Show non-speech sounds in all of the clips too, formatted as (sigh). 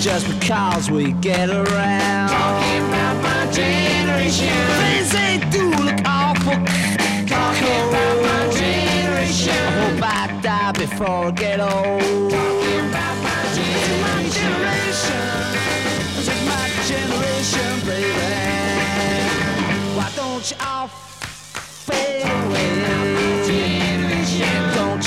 just because we get around. Talking about my generation. Things they do look awful. Talking about my generation. I hope I die before I get old. Talking about my generation. This is my generation, baby.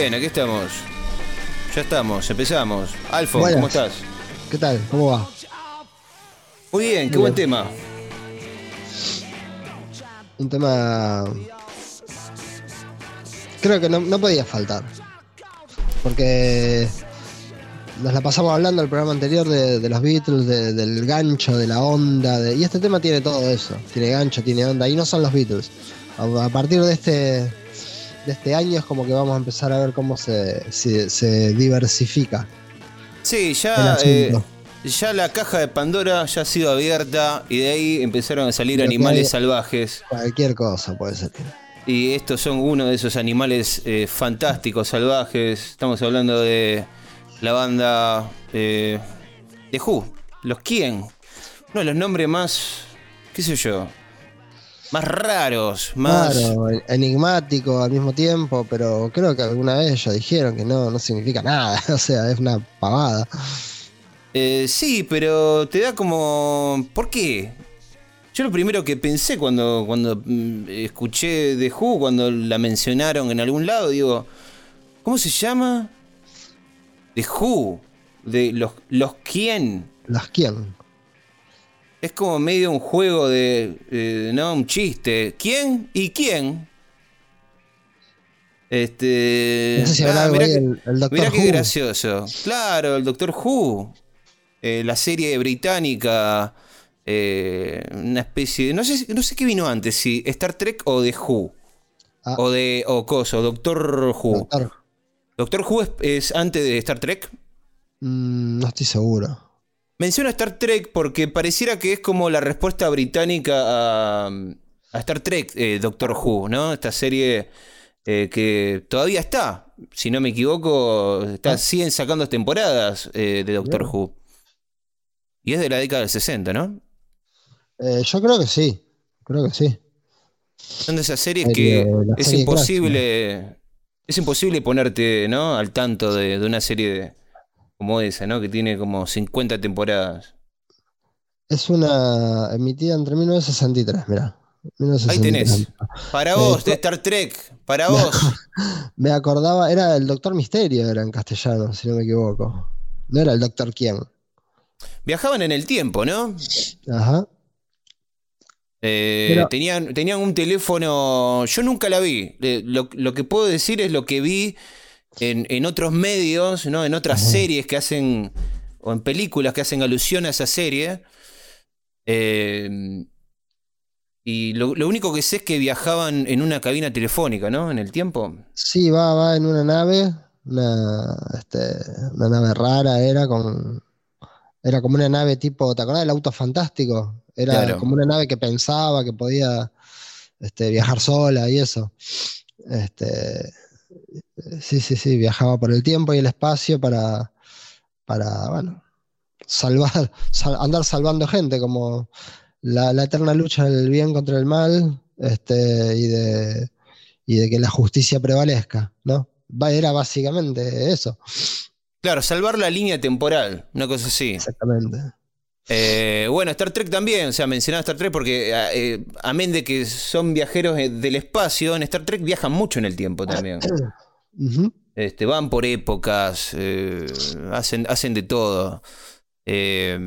Bien, aquí estamos. Ya estamos, empezamos. Alfo, Buenas. ¿cómo estás? ¿Qué tal? ¿Cómo va? Muy bien, qué Muy buen bien. tema. Un tema. Creo que no, no podía faltar. Porque nos la pasamos hablando el programa anterior de, de los Beatles, de- del gancho, de la onda. de- y este tema tiene todo eso. Tiene gancho, tiene onda. Y no son los Beatles. A, a partir de este, de este año es como que vamos a empezar a ver cómo se, se, se diversifica Sí, ya, eh, ya la caja de Pandora ya ha sido abierta y de ahí empezaron a salir animales hay- salvajes. Cualquier cosa puede ser. Y estos son uno de esos animales eh, fantásticos, salvajes. Estamos hablando de la banda eh, de Who, los quién. Uno de los nombres más, qué sé yo, más raros, más... Claro, enigmático al mismo tiempo, pero creo que alguna vez ya dijeron que no, no significa nada, (laughs) o sea, es una pavada. Eh, sí, pero te da como... ¿Por qué? Yo lo primero que pensé cuando, cuando mm, escuché de Who, cuando la mencionaron en algún lado, digo, ¿cómo se llama? De Who, de los, los quién. ¿Las quién? Es como medio un juego de, eh, ¿no? Un chiste. ¿Quién y quién? Este... No sé si ah, mirá que- el, el Doctor Mirá qué gracioso. Claro, el Doctor Who. Eh, la serie británica. eh, una especie de. No sé, no sé qué vino antes, si Star Trek o de Who. Ah. O de. O Coso, Doctor Who. Doctor, Doctor Who es, es antes de Star Trek. mm, no estoy seguro. Menciono Star Trek porque pareciera que es como la respuesta británica a, a Star Trek, eh, Doctor Who, ¿no? Esta serie eh, que todavía está, si no me equivoco, está, Ah. siguen sacando temporadas eh, de Doctor Bien. Who. Y es de la década del 60, ¿no? Yo creo que sí, creo que sí. Son de esas series Serie- que es serie imposible, es imposible ponerte, ¿no? Al tanto de, de una serie de- como esa, ¿no? Que tiene como 50 temporadas. Es una emitida entre 1963, mirá. Ahí 1963. tenés. Para Eh, vos, de Star Trek, para vos. (laughs) Me acordaba, era el Doctor Misterio, era en castellano, si no me equivoco. No era el Doctor quién. Viajaban en el tiempo, ¿no? Ajá. Eh, Pero- tenían, tenían un teléfono. Yo nunca la vi. Eh, Lo, lo que puedo decir es lo que vi en, en otros medios, ¿no? En otras series que hacen. O en películas que hacen alusión a esa serie. Eh, y lo, lo único que sé es que viajaban en una cabina telefónica, ¿no? En el tiempo. Sí, va, va en una nave, una, este, una nave rara era con, era como una nave tipo, ¿te acordás del auto fantástico? Era Claro. como una nave que pensaba que podía este, viajar sola y eso. Este, sí, sí, sí, viajaba por el tiempo y el espacio para, para, bueno, salvar, (laughs) sal- andar salvando gente, como la, la eterna lucha del bien contra el mal, este, y de, y de que la justicia prevalezca, ¿no? Era básicamente eso, Claro, salvar la línea temporal, una cosa así. exactamente. Eh, bueno, Star Trek también, o sea, mencionaba Star Trek porque, eh, amén de que son viajeros eh, del espacio, en Star Trek viajan mucho en el tiempo también. (coughs) Este, van por épocas, eh, hacen, hacen de todo. Eh,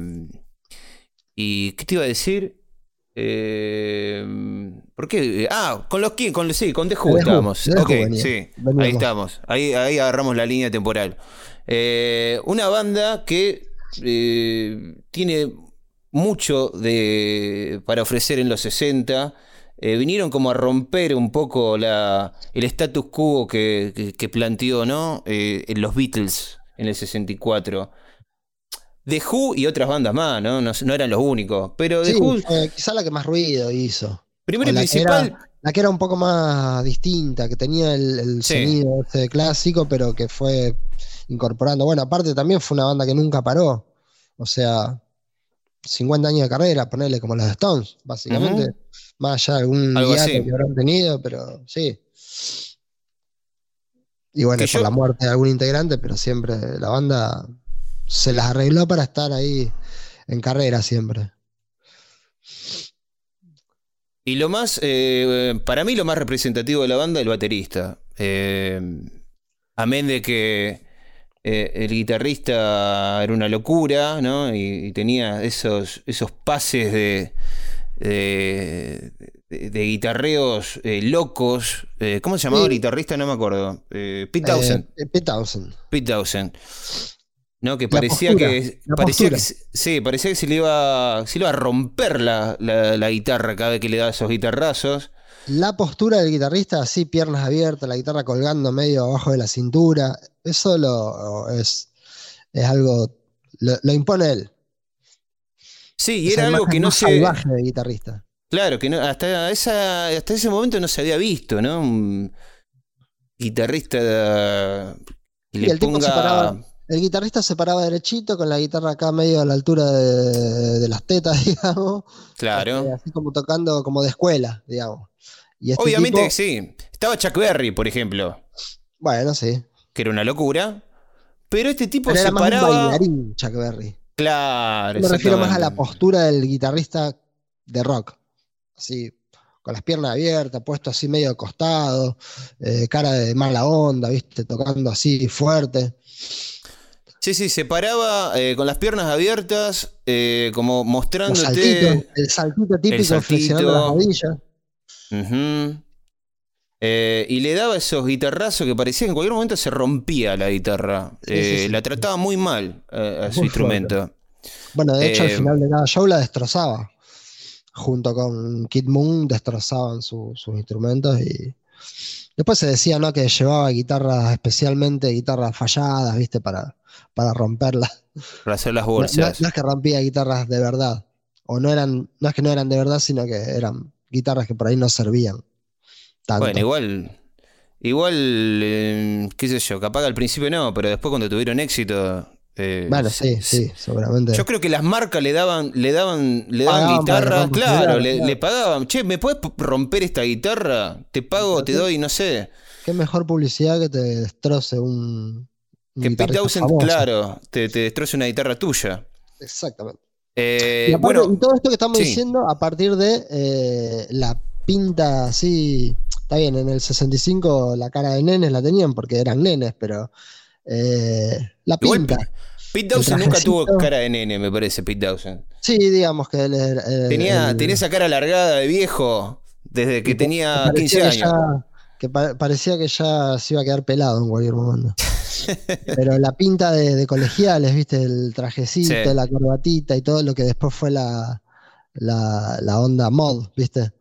¿Y qué te iba a decir? Eh, ¿Por qué? Ah, con los con sí, con The Who estábamos. Ok, venía. sí, ahí estamos. Ahí, ahí agarramos la línea temporal. Eh, una banda que eh, tiene mucho de, para ofrecer en los 60. Eh, vinieron como a romper un poco la, el status quo que, que- que planteó ¿no? Eh, en los Beatles en el 64. The Who y otras bandas más, ¿no? No, no eran los únicos. Pero The Sí, Who, fue quizá la que más ruido hizo. primero y la que principal, era- La que era un poco más distinta, que tenía el, el Sí. sonido ese clásico, pero que fue incorporando. Bueno, aparte también fue una banda que nunca paró. O sea, 50 años de carrera, ponerle como los Stones, básicamente. Más allá de algún que habrán tenido, pero sí. Y bueno, por yo- la muerte de algún integrante, pero siempre la banda se las arregló para estar ahí en carrera siempre. Y lo más, eh, para mí lo más representativo de la banda, el baterista. Eh, amén de que eh, el guitarrista era una locura, ¿no? Y, y tenía esos, esos pases de, de, de- de guitarreos eh, locos. Eh, ¿Cómo se llamaba el guitarrista? No me acuerdo. Eh, Pete Townsend. Pete Townsend. Pete Townsend. ¿No? Que parecía postura, que. Parecía que, sí, parecía que se le iba. Se le iba a romper la, la- la guitarra cada vez que le daba esos guitarrazos. La postura del guitarrista, así, piernas abiertas, la guitarra colgando medio abajo de la cintura, eso lo, es, es algo, lo, lo impone él. Sí, y era algo que no se. salvaje de guitarrista. Claro, que no, hasta, esa, hasta ese momento no se había visto, ¿no? Un guitarrista que Y le el tipo se ponga. paraba- El guitarrista se paraba derechito con la guitarra acá medio a la altura de, de las tetas, (laughs) digamos. Claro. así como tocando como de escuela, digamos. Y este Obviamente tipo- que sí. Estaba Chuck Berry, por ejemplo, Bueno, sí. que era una locura. Pero este tipo Pero se era más un paraba. bailarín, Chuck Berry. Claro, Me refiero más a la postura del guitarrista de rock. Así, con las piernas abiertas, puesto así medio de costado, eh, cara de mala onda, ¿viste? Tocando así fuerte. Sí, sí, se paraba eh, con las piernas abiertas, eh, como mostrándote. el saltito típico saltito. flexionando las rodillas. Eh, y le daba esos guitarrazos que parecía que en cualquier momento se rompía la guitarra. Sí, sí, sí. La trataba muy mal a su instrumento. Bueno, de hecho, al final de cada show la destrozaba. Junto con Kid Moon destrozaban su- sus instrumentos y después se decía ¿no? que llevaba guitarras, especialmente guitarras falladas, ¿viste? Para, para romperlas. Para hacer las No, no- bolsas. no es que rompía guitarras de verdad. O no eran, no es que no eran de verdad, sino que eran guitarras que por ahí no servían. Tanto. Bueno, igual. Igual, eh, qué sé yo, capaz que al principio no, pero después cuando tuvieron éxito. Eh, Bueno, sí, sí, seguramente. Yo creo que las marcas le daban, le daban, le daban guitarra, claro, le, claro. le pagaban. Che, ¿me puedes romper esta guitarra? Te pago, te doy, no sé. Qué mejor publicidad que te destroce un. un Que Pete Townsend, claro, te, te destroce una guitarra tuya. Exactamente. Eh, y aparte, bueno, y todo esto que estamos sí. diciendo a partir de eh, la pinta así. Está bien, en el 65 la cara de nenes la tenían porque eran nenes, pero eh, la Igual pinta. Pete Townsend nunca tuvo cara de nene, me parece, Pete Townsend. Sí, digamos que él era- eh, Tenía, el- tenía esa cara alargada de viejo desde que tenía parecía 15 que años. ya- que pa- parecía que ya se iba a quedar pelado en cualquier momento. (laughs) Pero la pinta de, de colegiales, viste, el trajecito, Sí. la corbatita y todo lo que después fue la, la, la onda mod, viste,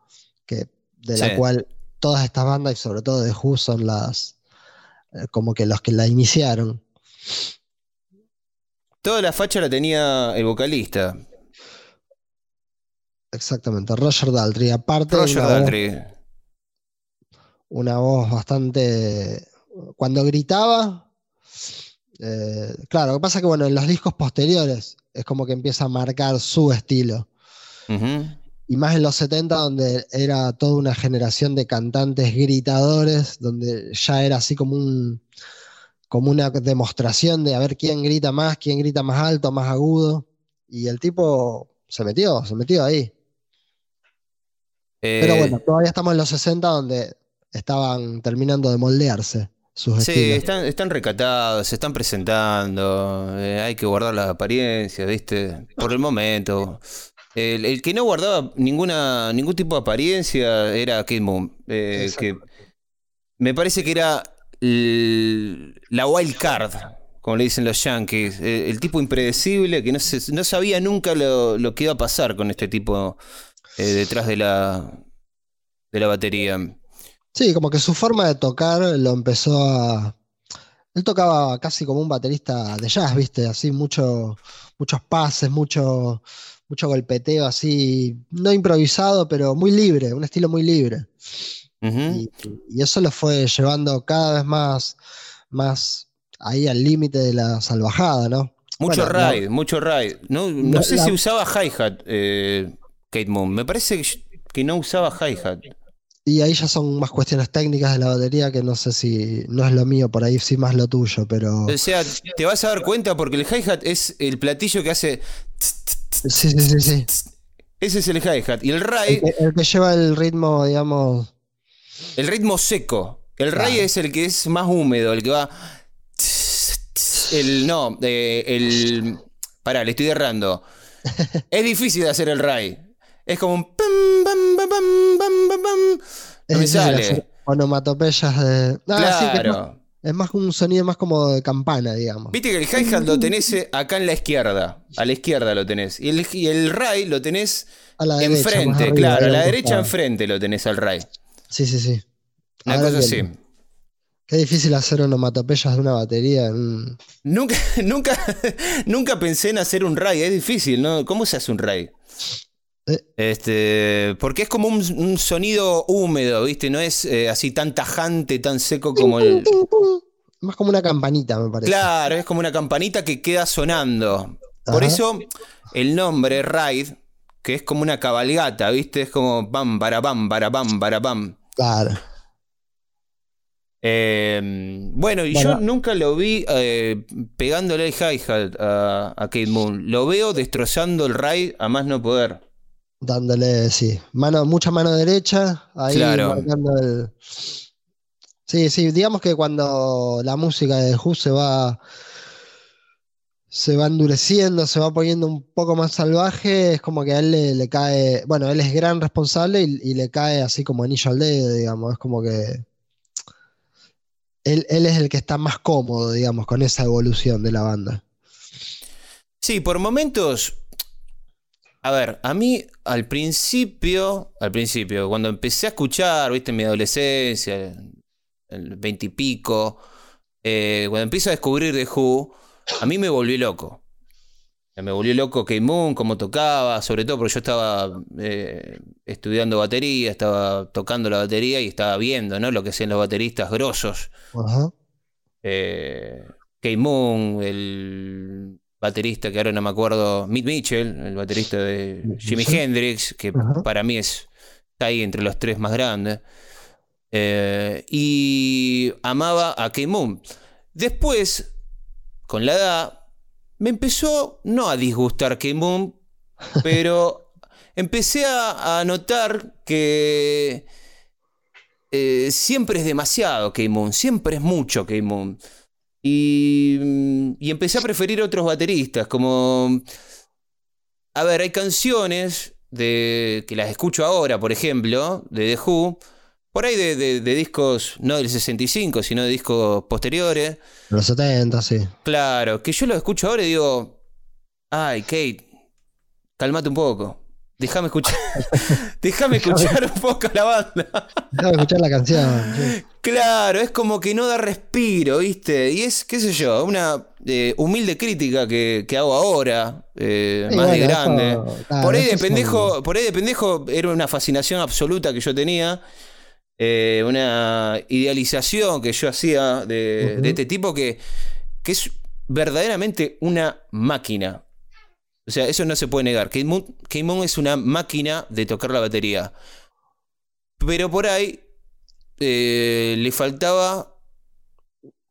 que de la Sí. cual todas estas bandas y sobre todo de Who son las eh, como que los que la iniciaron. Toda la facha la tenía el vocalista, Exactamente, Roger Daltrey. Aparte, Roger una voz- Daltrey. una voz bastante. Cuando gritaba. eh, claro, lo que pasa es que bueno, en los discos posteriores es como que empieza a marcar su estilo. Y más en los 70, donde era toda una generación de cantantes gritadores, donde ya era así como un como una demostración de a ver quién grita más, quién grita más alto, más agudo. Y el tipo se metió, se metió ahí. Pero Eh, bueno, todavía estamos en los 60 donde estaban terminando de moldearse sus Sí, estilos. están, están recatados, se están presentando, eh, hay que guardar las apariencias, ¿viste? Por el momento. El, el que no guardaba ninguna, ningún tipo de apariencia era Kate Moon. eh, que me parece que era la wild card, como le dicen los yankees. eh, el tipo impredecible que no, se- no sabía nunca lo, lo que iba a pasar con este tipo eh, detrás de la, de la batería. Sí, como que su forma de tocar lo empezó a. Él tocaba casi como un baterista de jazz, ¿viste? Así, mucho, muchos pases, mucho, mucho golpeteo, así, no improvisado, pero muy libre, un estilo muy libre. Y, y eso lo fue llevando cada vez más, más ahí al límite de la salvajada, ¿no? Mucho Bueno, ride, mucho ride. No, no la- sé si usaba hi-hat, eh, Kate Moon. Me parece que, no usaba hi-hat. Y ahí ya son más cuestiones técnicas de la batería que no sé si no es lo mío, por ahí sí más lo tuyo, pero. O sea, te vas a dar cuenta porque el hi-hat es el platillo que hace. Sí, sí, sí, sí. Ese es el hi-hat. Y el que, el que lleva el ritmo, digamos. El ritmo seco. El ray Claro. es el que es más húmedo, el que va. El. No, eh, el. Pará, le estoy errando. (laughs) Es difícil de hacer el ray. Es como un. pam, pam, pam, pam, pam, pam, pam. No me sale. onomatopeyas de. Ah, sí, que es más, Claro. es más un sonido más como de campana, digamos. Viste que el hi-hat lo tenés eh, acá en la izquierda. A la izquierda lo tenés. Y el, y el ray lo tenés A la derecha, más enfrente, claro. A la derecha enfrente lo tenés al ray. Sí, sí, sí. Una Ahora cosa así. Qué difícil hacer onomatopeyas de una batería. en- Nunca, (laughs) nunca, nunca pensé en hacer un ray. Es difícil, ¿no? ¿Cómo se hace un ray? Eh. Este, porque es como un, un sonido húmedo, ¿viste? No es eh, así tan tajante, tan seco como el. Más como una campanita, me parece. Claro, es como una campanita que queda sonando. Por eso el nombre Ride, que es como una cabalgata, ¿viste? Es como bam, para bam, para bam, para bam. Claro. Eh, bueno, y Bueno. yo nunca lo vi eh, pegándole el hi-hat a, a Kate Moon. Lo veo destrozando el ride a más no poder. Dándole, sí. Mano, mucha mano derecha. Ahí Claro. marcando el. Sí, sí, digamos que cuando la música de Who se va. Se va endureciendo, se va poniendo un poco más salvaje, es como que a él le, le cae. Bueno, él es gran responsable y, y le cae así como anillo al dedo, digamos. Es como que. Él, él es el que está más cómodo, digamos, con esa evolución de la banda. Sí, por momentos. A ver, a mí al principio, al principio, cuando empecé a escuchar, viste, en mi adolescencia, el veintipico, eh, cuando empiezo a descubrir The Who, a mí me volvió loco. Me volvió loco Kate Moon, cómo tocaba, sobre todo porque yo estaba eh, estudiando batería, estaba tocando la batería y estaba viendo, ¿no? Lo que hacían los bateristas grosos. Ajá. Eh, Kate Moon, el baterista que ahora no me acuerdo, Mick Mitchell, el baterista de Jimi. Hendrix, que Ajá. para mí es está ahí entre los tres más grandes. Eh, y amaba a Kate Moon. Después, con la edad, me empezó no a disgustar Kate Moon, (laughs) pero empecé a, a notar que eh, siempre es demasiado Kate Moon, siempre es mucho Kate Moon. Y, y empecé a preferir otros bateristas, como... A ver, hay canciones de, que las escucho ahora, por ejemplo, de The Who, por ahí de, de- de discos, no del 65, sino de discos posteriores. Los 70, sí. Claro, que yo lo escucho ahora y digo, ay, Kate, calmate un poco. Déjame escuchar, (laughs) déjame escuchar un poco la banda. Déjame escuchar la canción. sí. Claro, es como que no da respiro, ¿viste? Y es, qué sé yo, una eh, humilde crítica que, que hago ahora, eh, Sí, más de grande. eso, claro, por ahí de pendejo, por ahí de pendejo era una fascinación absoluta que yo tenía. Eh, una idealización que yo hacía de, este tipo que, que es verdaderamente una máquina. O sea, eso no se puede negar. Kate Moon, Kate Moon es una máquina de tocar la batería. Pero por ahí eh, le faltaba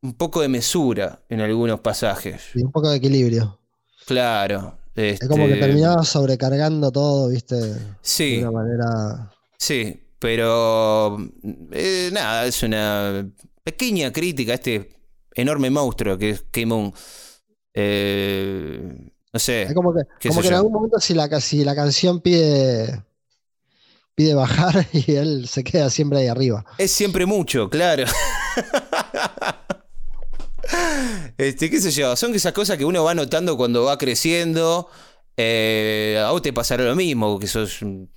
un poco de mesura en algunos pasajes. Y un poco de equilibrio. Claro. Es como que este, terminaba sobrecargando todo, ¿viste? Sí, De una manera. sí, pero eh, nada, es una pequeña crítica a este enorme monstruo que es Kate Moon. Eh, No sé. Es como que, como que en algún momento si la, si la canción pide, pide bajar (laughs) y él se queda siempre ahí arriba. Es siempre mucho, claro. Este, qué sé yo, son esas cosas que uno va notando cuando va creciendo. Eh, a vos te pasará lo mismo, que sos un,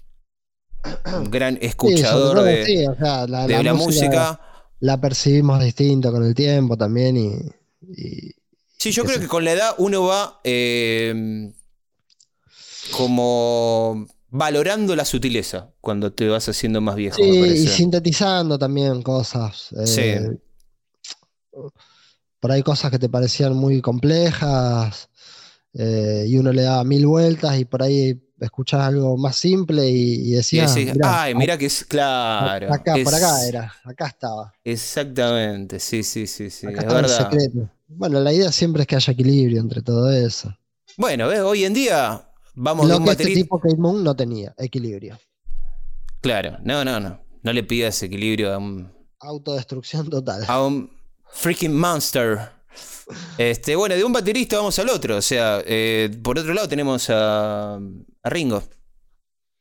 un gran escuchador de, sí, o sea, la, de la la música música. la percibimos distinto con el tiempo también y, y- Sí, yo creo que con la edad uno va eh, como valorando la sutileza cuando te vas haciendo más viejo, me sí, y sintetizando también cosas. eh, Sí. Por ahí cosas que te parecían muy complejas eh, y uno le daba mil vueltas y por ahí escuchás algo más simple y, y decías, decís, "Mirá, ay, mira que es claro. acá, por acá era, acá estaba. Exactamente, sí, sí, sí, sí, Acá es verdad. Bueno, la idea siempre es que haya equilibrio entre todo eso. Bueno, ¿ves? hoy en día vamos de Lo un que este tipo Kate Moon no tenía, equilibrio. Claro, no, no, no. No le pidas equilibrio a un, Autodestrucción total. a un freaking monster. Este, bueno, de un baterista vamos al otro. O sea, eh, por otro lado tenemos a, a Ringo.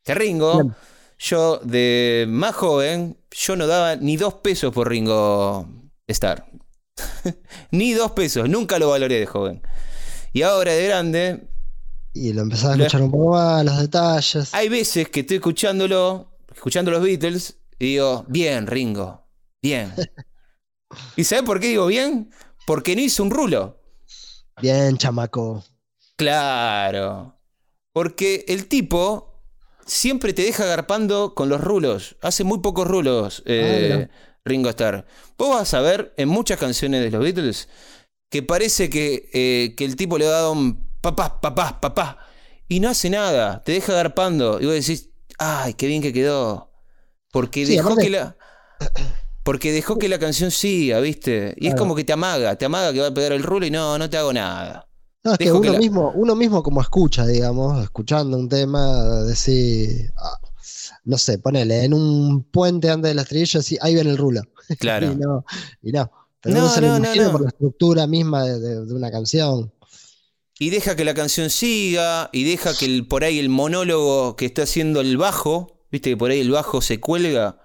Que Ringo, Bien. yo de más joven, yo no daba ni dos pesos por Ringo Star. (laughs) ni dos pesos, nunca lo valoré de joven. Y ahora de grande, Y lo empezás a escuchar un poco más, los detalles. hay veces que estoy escuchándolo, escuchando los Beatles, y digo, bien, Ringo, bien. (laughs) ¿Y sabes por qué digo bien? Porque no hizo un rulo. Bien, chamaco. Claro. Porque el tipo siempre te deja garpando con los rulos. Hace muy pocos rulos, eh, Ah, mira. Ringo Starr. Vos vas a ver en muchas canciones de los Beatles que parece que, eh, que el tipo le ha dado un papá, papá, papá. Y no hace nada. Te deja garpando. Y vos decís, ay, qué bien que quedó. Porque Sí, dejó aparte- que la. (clears throat) (clears throat) Porque dejó que la canción siga, ¿viste? Y es como que te amaga, te amaga que va a pegar el rulo y no, no te hago nada. No, es que Dejo que uno, la- mismo, uno mismo como escucha, digamos, escuchando un tema, decir, ah, no sé, ponele, en un puente antes de la estrella, sí, ahí viene el rulo. (laughs) Claro. Y no, y no. Pero No, uno se lo no, no. por la estructura misma de, de- de una canción. Y deja que la canción siga, y deja que el, por ahí el monólogo que está haciendo el bajo, viste que por ahí el bajo se cuelga,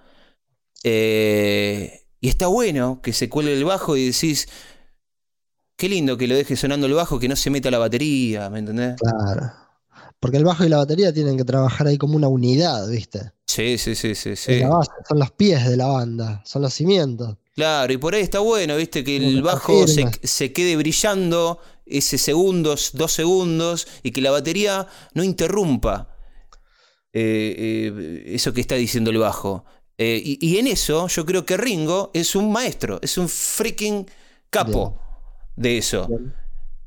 eh, y está bueno que se cuelgue el bajo y decís, qué lindo que lo deje sonando el bajo, que no se meta la batería, ¿me entendés? Claro. Porque el bajo y la batería tienen que trabajar ahí como una unidad, ¿viste? Sí, sí, sí, sí, sí. la base, son los pies de la banda, son los cimientos. Claro, y por ahí está bueno, viste, que el bajo se, se quede brillando ese segundos, dos segundos, y que la batería no interrumpa eh, eh, eso que está diciendo el bajo. Eh, y, y en eso yo creo que Ringo es un maestro, es un freaking capo de eso.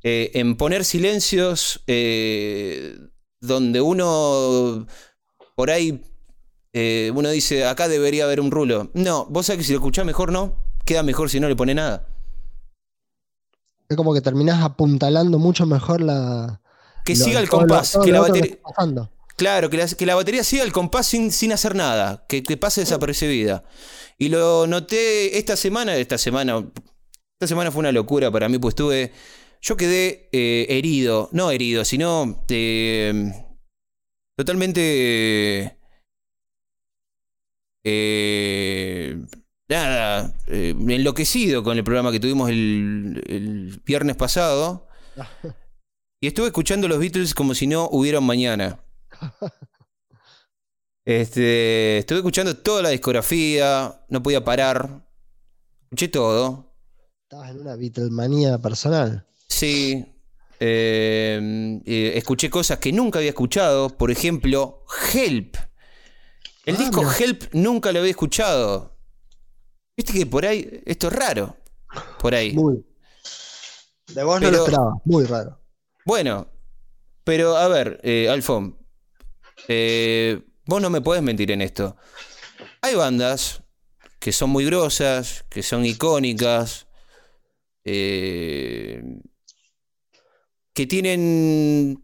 Eh, en poner silencios eh, donde uno por ahí uno dice acá debería haber un rulo. No, vos sabés que si lo escuchás mejor no, queda mejor si no le pone nada. Es como que terminás apuntalando mucho mejor la. Que lo- siga el compás, que la batería. Claro, que la, que la batería siga el compás sin, sin hacer nada, que, que pase desapercibida. Y lo noté esta semana, esta semana, esta semana fue una locura para mí, pues estuve, yo quedé eh, herido, no herido, sino eh, totalmente, eh, nada, eh, enloquecido con el programa que tuvimos el, el viernes pasado. Y estuve escuchando los Beatles como si no hubiera mañana. (laughs) Este, estuve escuchando toda la discografía, no podía parar. Escuché todo. Estabas en una Beatlemanía personal. Sí. eh, eh, escuché cosas que nunca había escuchado. Por ejemplo, Help. El Ah, disco mira. Help nunca lo había escuchado. Viste que por ahí, esto es raro. Por ahí. Muy. De vos no lo esperaba, muy raro. Bueno, pero a ver, eh, Alfon, eh, vos no me podés mentir en esto. Hay bandas que son muy grosas, que son icónicas, eh, que tienen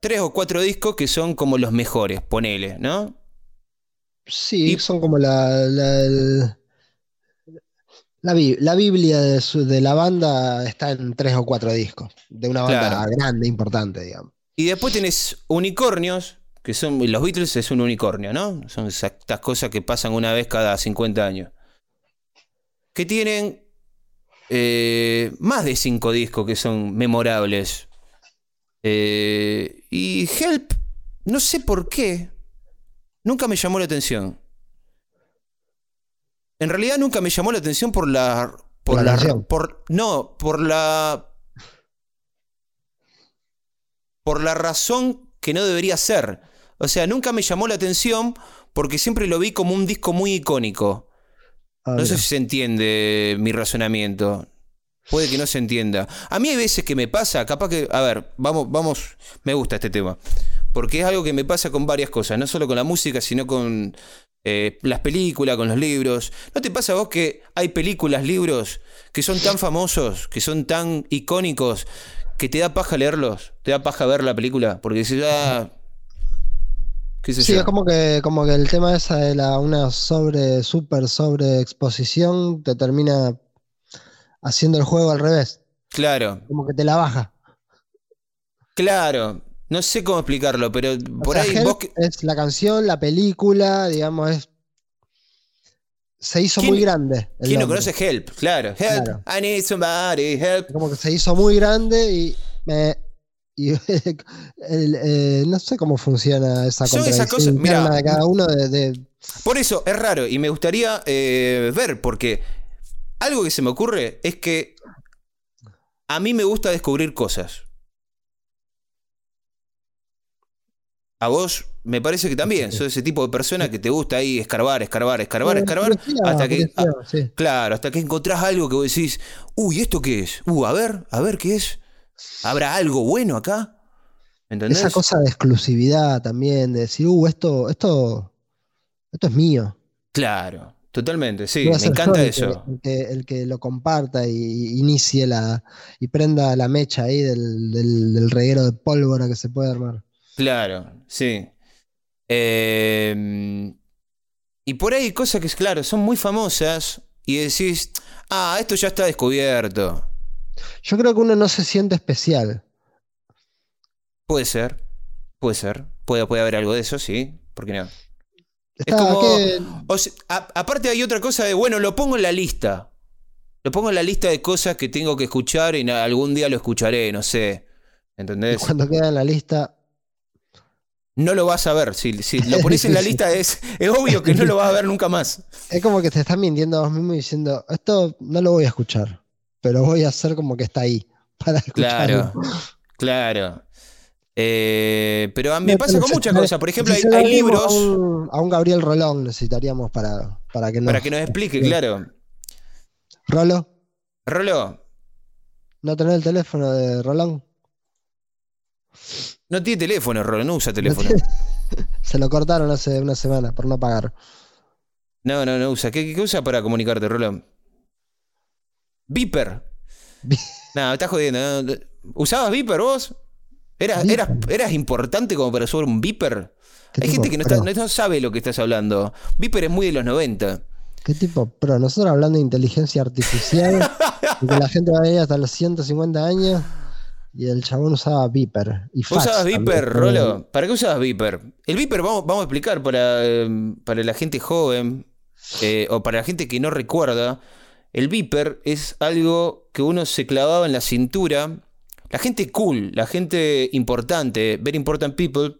tres o cuatro discos que son como los mejores, ponele, ¿no? Sí, Y- son como la, la, Biblia de, su- de la banda está en tres o cuatro discos, de una banda Claro. grande, importante, digamos. Y después tenés unicornios, que son. Los Beatles es un unicornio, ¿no? Son estas cosas que pasan una vez cada 50 años. Que tienen eh, más de cinco discos que son memorables. Eh, y Help, no sé por qué, nunca me llamó la atención. En realidad nunca me llamó la atención por la. Por La la. por, no, por la. Por la razón que no debería ser. O sea, nunca me llamó la atención porque siempre lo vi como un disco muy icónico. Ah, No sé si se entiende mi razonamiento. Puede que no se entienda. A mí hay veces que me pasa, capaz que, a ver, vamos, vamos, me gusta este tema. Porque es algo que me pasa con varias cosas, no solo con la música, sino con eh, las películas, con los libros. ¿No te pasa a vos que hay películas, libros que son tan famosos, que son tan icónicos, que te da paja leerlos? ¿Te da paja ver la película? Porque dices, ah, qué Sí, yo. es como que, como que el tema esa de la una sobre, super sobre exposición te termina haciendo el juego al revés. Claro, Como que te la baja. claro. No sé cómo explicarlo, pero O por sea, ahí vos... es la canción, la película, digamos, es. Se hizo ¿Quién- muy grande. ¿Quién no conoce Help? Claro. Help. Claro. I need somebody. Help. Como que se hizo muy grande y. me- y (laughs) el, eh, no sé cómo funciona esa Son esas cosas- interna mirá. de cada uno de, de- Por eso es raro y me gustaría eh, ver, porque algo que se me ocurre es que a mí me gusta descubrir cosas. A vos me parece que también, sos ese tipo de persona que te gusta ahí escarbar, escarbar, escarbar, Eh, escarbar, curiosidad, hasta que, curiosidad, sí. Claro, hasta que encontrás algo que vos decís, uy, ¿esto qué es? Uh, a ver, a ver qué es. ¿Habrá algo bueno acá? ¿Entendés? Esa cosa de exclusividad también, de decir, uh, esto, esto, esto es mío. Claro, totalmente, sí, me encanta el que- eso. El que, el que lo comparta y, inicie la y prenda la mecha ahí del, del, del reguero de pólvora que se puede armar. Claro, sí. Eh, y por ahí cosas que, claro, son muy famosas y decís, ah, esto ya está descubierto. Yo creo que uno no se siente especial. Puede ser, puede ser, puede, puede haber algo de eso, sí, ¿por qué no? Está, como- que- O sea, a- aparte hay otra cosa de, bueno, lo pongo en la lista. Lo pongo en la lista de cosas que tengo que escuchar y algún día lo escucharé, no sé. ¿Entendés? cuando queda en la lista, No lo vas a ver. Si, si (laughs) lo pones en la lista es, es obvio que no lo vas a ver nunca más. (laughs) es como que te estás mintiendo a vos mismo diciendo, esto no lo voy a escuchar, pero voy a hacer como que está ahí (laughs) para escucharlo. Claro, claro. Eh, pero a mí me No, pasa con muchas cosas. Por ejemplo, hay, libros A un, a un Gabriel Rolón necesitaríamos para, para que nos... para que nos explique, claro. Rolo, Rolo, ¿no tenés el teléfono de Rolón? no tiene teléfono, Rolo, no usa teléfono. (laughs) Se lo cortaron hace una semana por no pagar. No, no, no usa. ¿Qué, qué usa para comunicarte, Rolo? Viper. (laughs) Vi- No, me estás jodiendo. no. ¿Usabas Viper vos? ¿Eras, eras, eras importante como para usar un Viper? ¿Qué Hay gente que no, pro? está- no sabe lo que estás hablando. Viper es muy de los 90. ¿Qué tipo pro? Nosotros hablando de inteligencia artificial (laughs) que la gente va a ir hasta los 150 años y el chabón usaba Viper. Y ¿Vos fax usabas. Viper, Rolo? ¿Para qué usabas Viper? El Viper, vamos, vamos a explicar para, eh, para la gente joven eh, o para la gente que no recuerda. El Viper es algo que uno se clavaba en la cintura. La gente cool, la gente importante, very important people,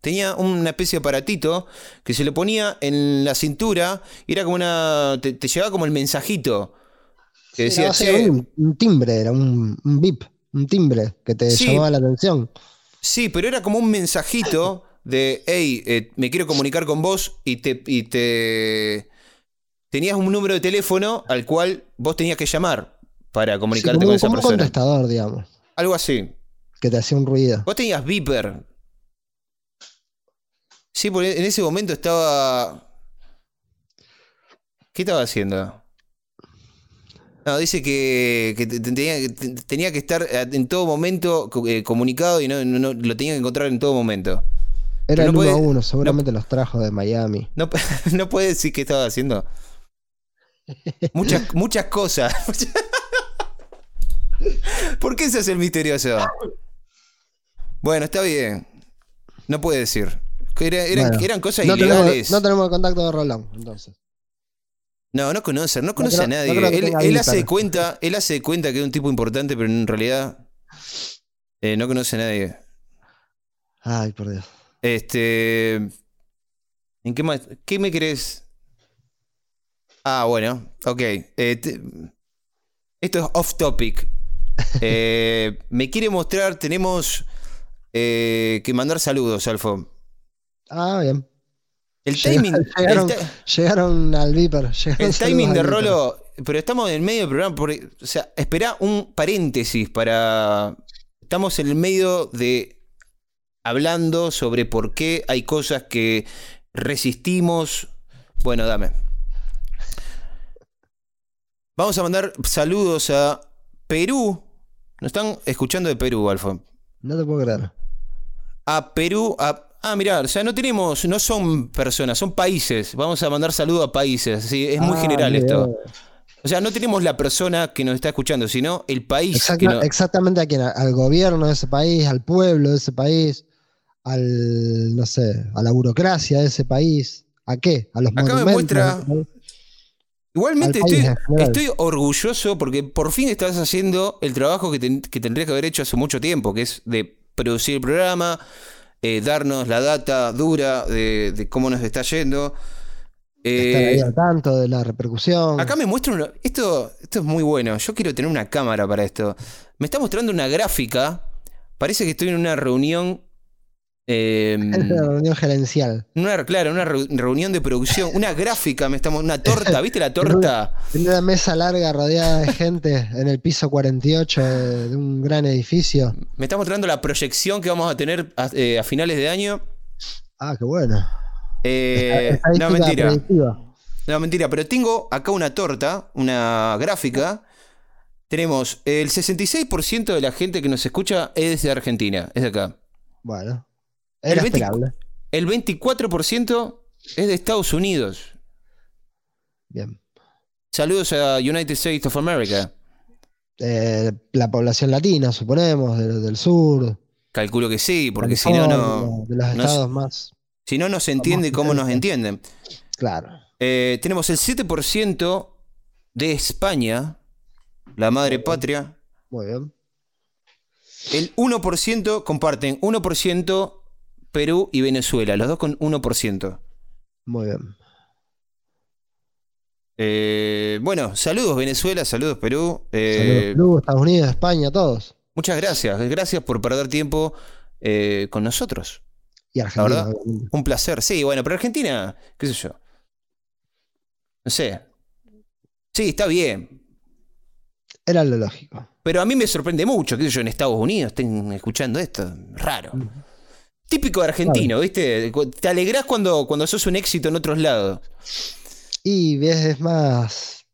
tenía una especie de aparatito que se le ponía en la cintura y era como una. te, te llevaba como el mensajito. Que decía, no, sí, "Che, un, un timbre, era un, un bip, un timbre que te Sí. llamaba la atención. Sí, pero era como un mensajito de, hey, eh, me quiero comunicar con vos y te, y te... Tenías un número de teléfono al cual vos tenías que llamar para Sí, comunicarte como, con un- esa como un persona. contestador, digamos, Algo así. que te hacía un ruido. Vos tenías Viper. Sí, porque en ese momento estaba... ¿Qué estaba haciendo? No, dice que, que te- te- tenía, que- te- tenía que estar en todo momento eh, comunicado y no, no- no- lo tenía que encontrar en todo momento. Era no el puede- 1 a 1, seguramente los trajo de Miami. No, (laughs) no puede decir qué estaba haciendo. Muchas, muchas cosas. (laughs) ¿Por qué se hace el misterioso? Bueno, está bien. No puede decir. Era- eran, Bueno, eran cosas no ilegales. tenemos, no tenemos el contacto de Rolón, entonces. No, no conoce, no conoce creo- a nadie. no él, hace de cuenta, él hace de cuenta que es un tipo importante, pero en realidad eh, no conoce a nadie. Ay, por Dios. Este. ¿En qué más? ¿Qué me querés? Ah, bueno, ok. Eh, te- esto es off topic. (laughs) Eh, me quiere mostrar, tenemos eh, que mandar saludos, Alfo. Ah, bien. El timing, el (laughs) llegaron, llegaron al Viper. (laughs) llegaron El timing de. Rolo, pero estamos en el medio del programa, porque, o sea, espera un paréntesis para... Estamos en el medio de hablando sobre por qué hay cosas que resistimos. Bueno, dame. Vamos a mandar saludos a Perú. Nos están escuchando de Perú, Alfa. No te puedo creer. A Perú, a... Ah, mirá, o sea, no tenemos, no son personas, son países. Vamos a mandar saludos a países. Sí, es muy Ah, general bien. esto. O sea, no tenemos la persona que nos está escuchando, sino el país. Exacta- que no- Exactamente a quién, al gobierno de ese país, al pueblo de ese país, al, no sé, a la burocracia de ese país. ¿A qué? A los Acá me muestra-. Igualmente estoy, orgulloso porque por fin estás haciendo el trabajo que, ten- que tendrías que haber hecho hace mucho tiempo, que es de producir el programa, eh, darnos la data dura de, de cómo nos está yendo. Estar Eh, ahí al tanto de la repercusión. Acá me muestra una- esto, esto es muy bueno. Yo quiero tener una cámara para esto. Me está mostrando una gráfica. Parece que estoy en una reunión. Eh, una reunión gerencial. una, claro, una reu- reunión de producción. Una gráfica, me estamos. Una torta, ¿viste la (laughs) torta? En una mesa larga rodeada de gente en el piso 48 de, de un gran edificio. Me está mostrando la proyección que vamos a tener a, eh, a finales de año. Ah, qué bueno. Eh, no, mentira. predictiva. No, mentira, pero tengo acá una torta, una gráfica. Tenemos el 66% de la gente que nos escucha es de Argentina, es de acá. Bueno. El Era 20 esperable. El 24% es de Estados Unidos. Bien. Saludos a United States of America. Eh, la población latina, suponemos, de- del sur. Calculo que sí, porque si no, no, De los no estados más. si no, no se entiende cómo nos entienden. Claro. Eh, tenemos el 7% de España, la madre patria. Muy bien. El 1% comparten 1% Perú y Venezuela, los dos con 1%. Muy bien. Eh, bueno, saludos Venezuela, saludos Perú. Saludos, Eh, Perú, Estados Unidos, España, todos. muchas gracias, gracias por perder tiempo eh, con nosotros. Y Argentina. verdad? Un placer. Sí, bueno, pero Argentina, qué sé yo. No sé. Sí, está bien. Era lo lógico. Pero a mí me sorprende mucho, qué sé yo, en Estados Unidos estén escuchando esto. Raro. Típico argentino, ¿viste? Te alegrás cuando, cuando sos un éxito en otros lados. Y es, es más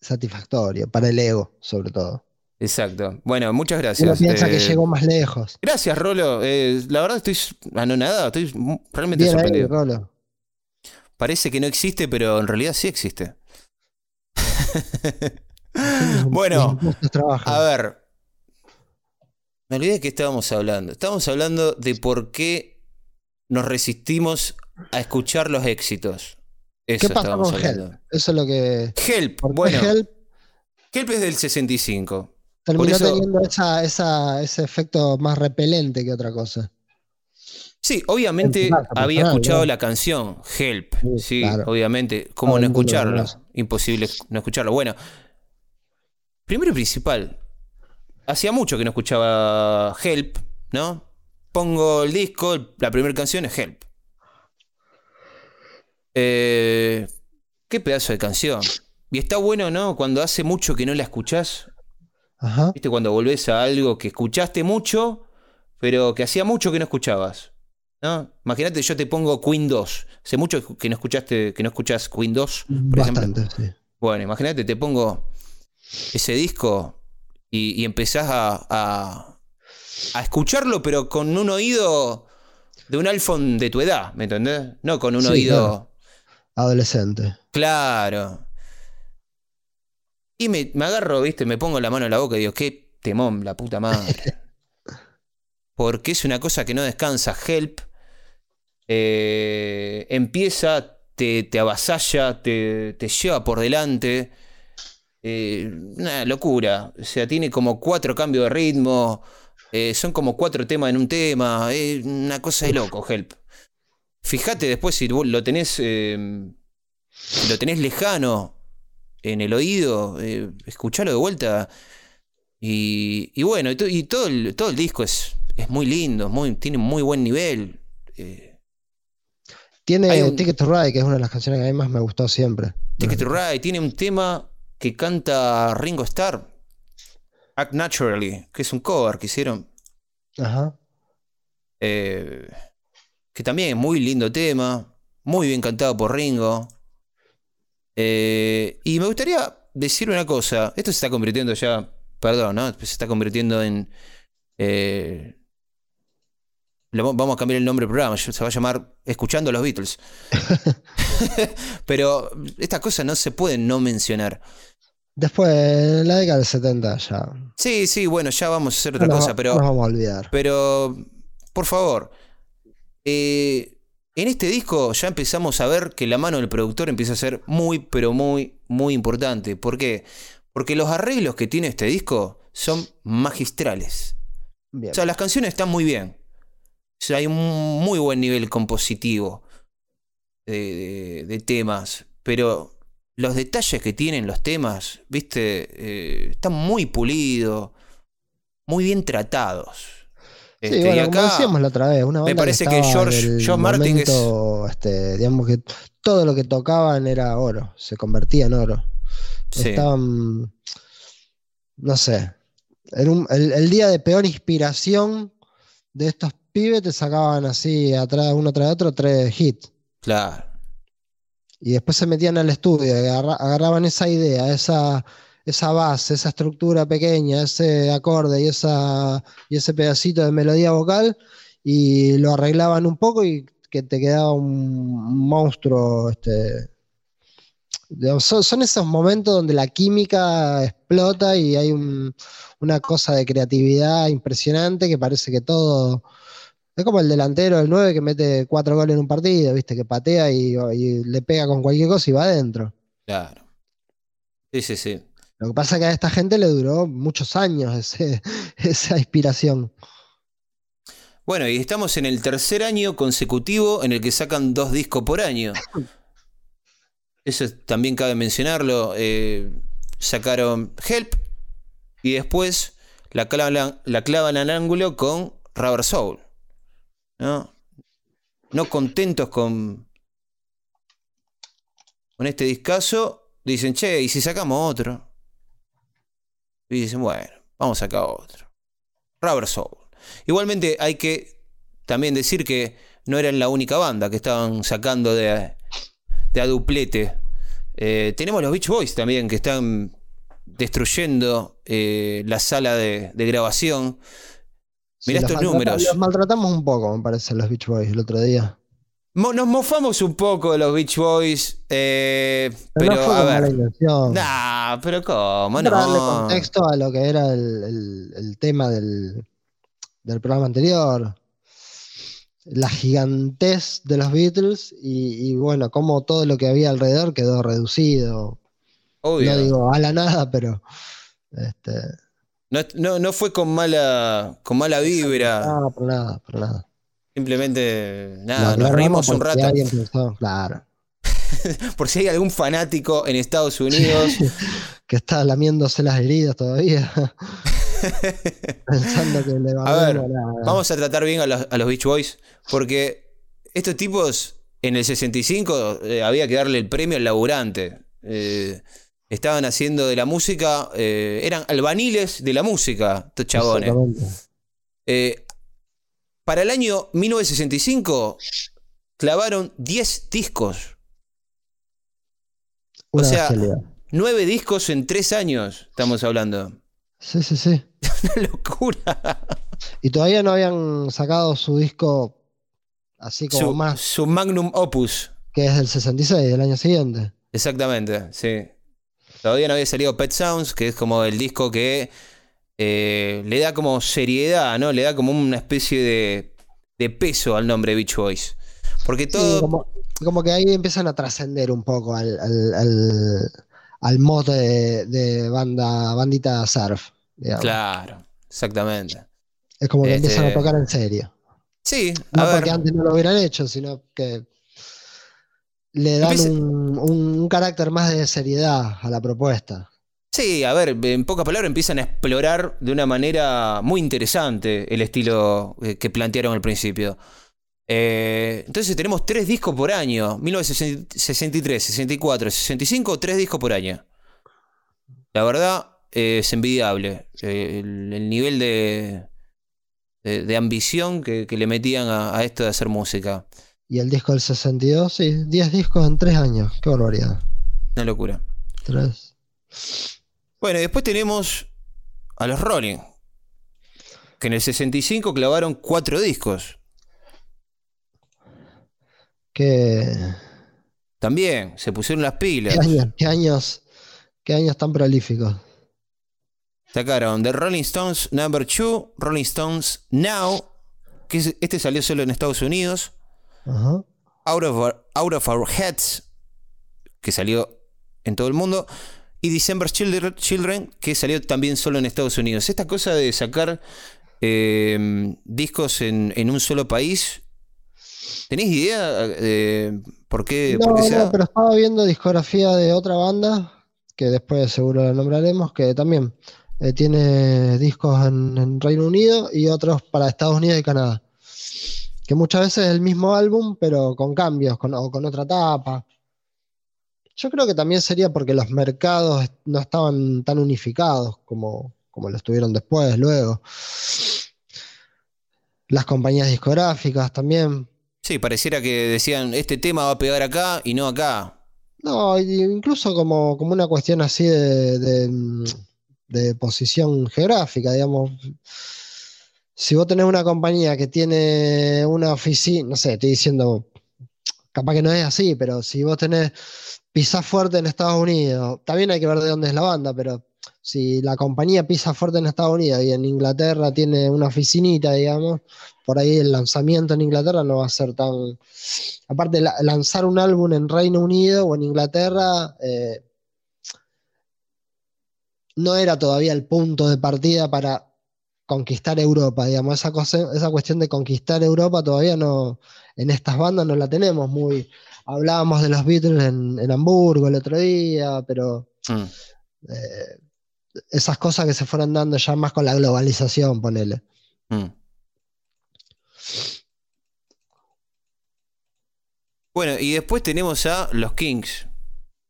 satisfactorio para el ego, sobre todo. Exacto. Bueno, muchas Uno gracias. piensa que Eh, llegó más lejos. Gracias, Rolo. Eh, la verdad estoy anonadado, estoy realmente Bien ahí, sorprendido. Rolo. Parece que no existe, pero en realidad sí existe. (laughs) bueno. A ver. Me olvidé de qué estábamos hablando. Estábamos hablando de por qué nos resistimos a escuchar los éxitos. Eso ¿Qué con hablando. Help? Eso es lo que. Help. ¿Por qué Bueno, Help Help es del 65. terminó eso- teniendo esa, esa- ese efecto más repelente que otra cosa? Sí, obviamente había escuchado ¿no? la canción Help. Sí, Sí, claro. obviamente. ¿Cómo no lo escucharlo? Imposible no escucharlo. Bueno, primero y principal. Hacía mucho que no escuchaba Help, ¿no? Pongo el disco, la primera canción es Help. Eh, qué pedazo de canción. Y está bueno, ¿no? Cuando hace mucho que no la escuchás. Ajá. ¿Viste? Cuando volvés a algo que escuchaste mucho, pero que hacía mucho que no escuchabas. ¿No? Imagínate, yo te pongo Queen 2. Hace mucho que no escuchaste, que no escuchás Queen 2, por ejemplo. Bastante, sí. Bueno, imagínate, te pongo ese disco y, y empezás a, a, a escucharlo, pero con un oído de un iPhone de tu edad, ¿me entendés? No con un Sí, oído. Adolescente. Claro. Y me, me agarro, viste, me pongo la mano en la boca y digo, qué temón, la puta madre. (laughs) porque es una cosa que no descansa. Help eh, empieza, te, te avasalla, te, te, lleva por delante. Eh, una locura. O sea, tiene como cuatro cambios de ritmo. Eh, son como cuatro temas en un tema. Es una cosa de loco, Help. Fíjate después si lo tenés. si lo tenés lejano en el oído. escuchalo de vuelta. Y, y bueno, y, y, todo, el, todo el disco es, es muy lindo, muy, tiene muy buen nivel. Eh, tiene un, Ticket to Ride, que es una de las canciones que a mí más me gustó siempre. Ticket to Ride, tiene un tema que canta Ringo Starr, Act Naturally, que es un cover que hicieron. Ajá. Eh, que también es muy lindo tema, muy bien cantado por Ringo. Eh, y me gustaría decir una cosa, esto se está convirtiendo ya perdón, ¿no? Se está convirtiendo en. Eh, vamos a cambiar el nombre del programa, se va a llamar Escuchando a los Beatles. (laughs) (laughs) pero estas cosas no se pueden no mencionar. Después, en la década del 70 ya. Sí, sí, bueno, ya vamos a hacer otra cosa, pero. No nos vamos a olvidar. Pero, por favor. Eh, en este disco ya empezamos a ver que la mano del productor empieza a ser muy, pero muy, muy importante. ¿Por qué? Porque los arreglos que tiene este disco son magistrales. O sea, las canciones están muy bien. Sea, hay un muy buen nivel compositivo de, temas. Pero los detalles que tienen los temas, viste, eh, están muy pulidos, muy bien tratados. Sí, este, bueno, como decíamos la otra vez, una me parece que, George, Martin es... este, digamos que todo lo que tocaban era oro, se convertía en oro. Estaban, no sé, el, día de peor inspiración de estos pibes te sacaban así, atrás, uno tras otro, tres hits. Claro. Y después se metían al estudio, agarraban esa idea, esa, esa base, esa estructura pequeña, ese acorde y, esa, y ese pedacito de melodía vocal y lo arreglaban un poco y que te quedaba un monstruo este, son, esos momentos donde la química explota y hay una cosa de creatividad impresionante que parece que todo. Es como el delantero del 9 que mete cuatro goles en un partido, ¿viste? Que patea y, le pega con cualquier cosa y va adentro. Claro. Sí, sí, sí. Lo que pasa es que a esta gente le duró muchos años (laughs) esa inspiración. Bueno, y estamos en el tercer año consecutivo en el que sacan dos discos por año. (coughs) Eso también cabe mencionarlo. Eh, sacaron Help y después la clavan, la clavan al ángulo con Rubber Soul. ¿No? contentos con, con este discazo, dicen, che, ¿y si sacamos otro? Y dicen, bueno, vamos a sacar otro. Rubber Soul. Igualmente hay que también decir que no eran la única banda que estaban sacando de, de a duplete. Eh, tenemos los Beach Boys también que están destruyendo eh, la sala de, grabación. Mirá estos números. Los maltratamos un poco, me parece, los Beach Boys el otro día. Nos mofamos un poco de los Beach Boys, eh, pero, a ver. Nah, pero ¿cómo? No. darle contexto a lo que era el, tema del, del programa anterior la gigantez de los Beatles y, bueno, como todo lo que había alrededor quedó reducido. No digo a la nada, pero. Este, no, fue con mala, con mala vibra. No, por nada, por nada. Simplemente, nada, nos reímos un rato. claro. (laughs) por si hay algún fanático en Estados Unidos. (laughs) que está lamiéndose las heridas todavía. (laughs) Pensando que le va a ver, vamos a tratar bien a los, Beach Boys, porque estos tipos en el 65 eh, había que darle el premio al laburante. Eh, estaban haciendo de la música, eh, eran albaniles de la música, estos chabones. para el año 1965 clavaron 10 discos. o sea, nueve discos en tres años, estamos hablando. Sí, sí, sí. (laughs) Una locura. Y todavía no habían sacado su disco así como más. Su magnum opus. Que es del 66, del año siguiente. Exactamente, sí. Todavía no había salido Pet Sounds, que es como el disco que eh, le da como seriedad, ¿no? Le da como una especie de, de peso al nombre Beach Boys. Porque Sí, todo. como, como que ahí empiezan a trascender un poco al, al, al- al mote de, de banda, bandita surf. digamos. Claro, exactamente. Es como que Este- empiezan a tocar en serio. Sí, No a porque ver. antes no lo hubieran hecho, sino que le dan un, un- carácter más de seriedad a la propuesta. Sí, a ver, en pocas palabras empiezan a explorar de una manera muy interesante el estilo eh, que plantearon al principio. Eh, entonces tenemos tres discos por año, 1963, 64, 65, tres discos por año. La verdad eh, es envidiable eh, el, el nivel de, de, de ambición que, que le metían a, a esto de hacer música. Y el disco del 62, sí, 10 discos en 3 años. Qué barbaridad. Una locura. Tres. Bueno, y después tenemos a los Rolling, que en el 65 clavaron cuatro discos. Qué, También se pusieron las pilas. qué años, qué años, qué años tan prolíficos. Sacaron The Rolling Stones Number 2, Rolling Stones Now, que es- este salió solo en Estados Unidos. Out of, Our, Out of Our Heads, que salió en todo el mundo. Y December Children, que salió también solo en Estados Unidos. Esta cosa de sacar eh, discos en, en un solo país. ¿Tenéis idea de por qué, por No, qué se no, da? pero estaba viendo discografía de otra banda, que después seguro la nombraremos, que también eh, tiene discos en, en Reino Unido y otros para Estados Unidos y Canadá. Que muchas veces es el mismo álbum, pero con cambios con, o con otra tapa. Yo creo que también sería porque los mercados no estaban tan unificados como, como lo estuvieron después, luego. Las compañías discográficas también. Sí, pareciera que decían, este tema va a pegar acá y no acá. No, incluso como, como una cuestión así de, de, de posición geográfica, digamos. Si vos tenés una compañía que tiene una oficina, no sé, estoy diciendo, capaz que no es así, pero si vos tenés pisa fuerte en Estados Unidos, también hay que ver de dónde es la banda, pero si la compañía pisa fuerte en Estados Unidos y en Inglaterra tiene una oficinita, digamos, por ahí el lanzamiento en Inglaterra no va a ser tan... Aparte, la- lanzar un álbum en Reino Unido o en Inglaterra eh, no era todavía el punto de partida para conquistar Europa, digamos, esa, cosa, esa cuestión de conquistar Europa todavía no, en estas bandas no la tenemos muy... Hablábamos de los Beatles en, en Hamburgo el otro día, pero Mm. eh, esas cosas que se fueron dando ya más con la globalización, ponele. Mm. Bueno, y después tenemos a los Kings.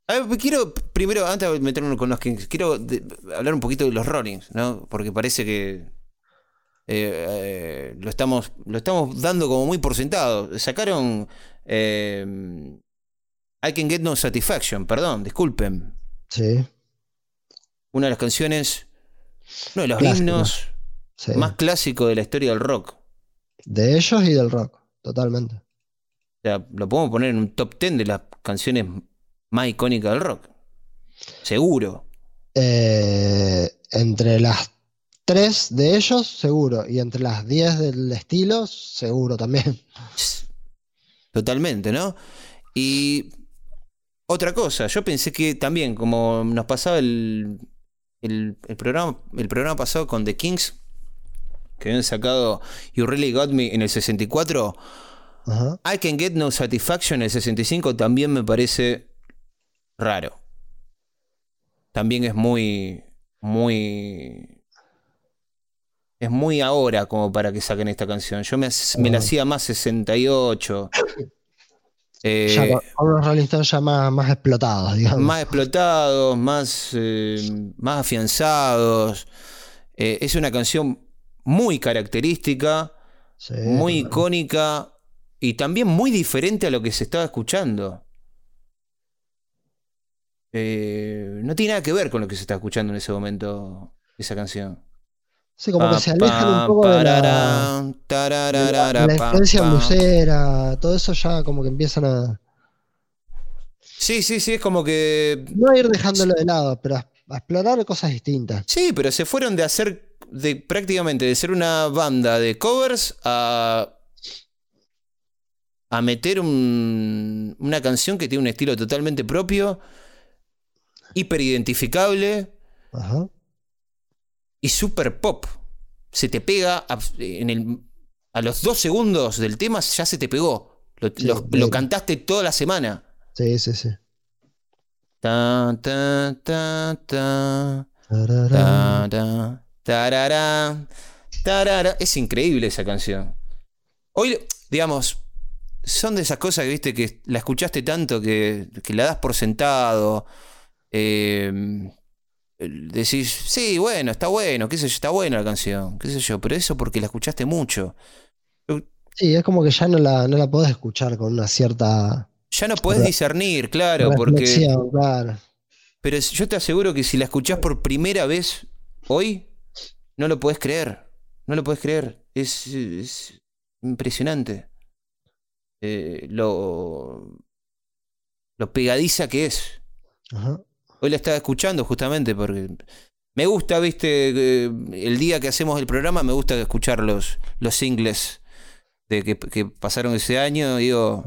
A ver, quiero, primero, antes de meternos con los Kings, quiero de- hablar un poquito de los Rollings, ¿no? Porque parece que eh, eh, lo, estamos, lo estamos dando como muy por sentado. Sacaron eh, I Can Get No Satisfaction, perdón, disculpen. Sí, Una de las canciones, uno de los Clásico. himnos sí. más clásicos de la historia del rock. De ellos y del rock, totalmente. O sea, lo podemos poner en un top 10 de las canciones más icónicas del rock. Seguro. Eh, entre las tres de ellos, seguro. Y entre las diez del estilo, seguro también. Totalmente, ¿no? Y otra cosa, yo pensé que también, como nos pasaba el, el, el programa, el programa pasado con The Kings, que habían sacado You Really Got Me en el 64, Ajá. I Can Get No Satisfaction en el 65 también me parece raro. También es muy, muy... Es muy ahora como para que saquen esta canción. Yo me, me la hacía más 68. (laughs) Eh, Ya con, unos Rolling Stones ya más, más explotados, digamos. más explotados, más, eh, más afianzados. Eh, es una canción muy característica, Sí, muy icónica y también muy diferente a lo que se estaba escuchando. Eh, no tiene nada que ver con lo que se está escuchando en ese momento, esa canción. Sí, como que se alejan pa, un poco de la, pararán, de la- la influencia blusera, todo eso ya como que empiezan a Sí, sí, sí, es como que no a ir dejándolo de lado, pero a, a explorar cosas distintas. Sí, pero se fueron de hacer de prácticamente de ser una banda de covers a, a meter un- una canción que tiene un estilo totalmente propio, hiperidentificable Ajá. Y super pop. Se te pega a, en el, a los dos segundos del tema, ya se te pegó. Lo, Sí, lo- de- lo cantaste toda la semana. Sí, sí, sí. Ta, ta, ta, ta. Tararán. Ta, ta, tarará, tarará. Es increíble esa canción. Hoy, digamos, son de esas cosas que viste que la escuchaste tanto que, que la das por sentado. eh, decís, sí, bueno, está bueno, qué sé yo, está buena la canción, qué sé yo, pero eso porque la escuchaste mucho. Sí, es como que ya no la, no la podés escuchar con una cierta Ya no podés discernir, claro, porque. claro. Pero yo te aseguro que si la escuchás por primera vez hoy, no lo podés creer. No lo podés creer. Es, es impresionante. Eh, lo, lo pegadiza que es. Ajá. Hoy la estaba escuchando justamente porque me gusta, viste, eh, el día que hacemos el programa me gusta escuchar los, los singles de que, que pasaron ese año. Digo,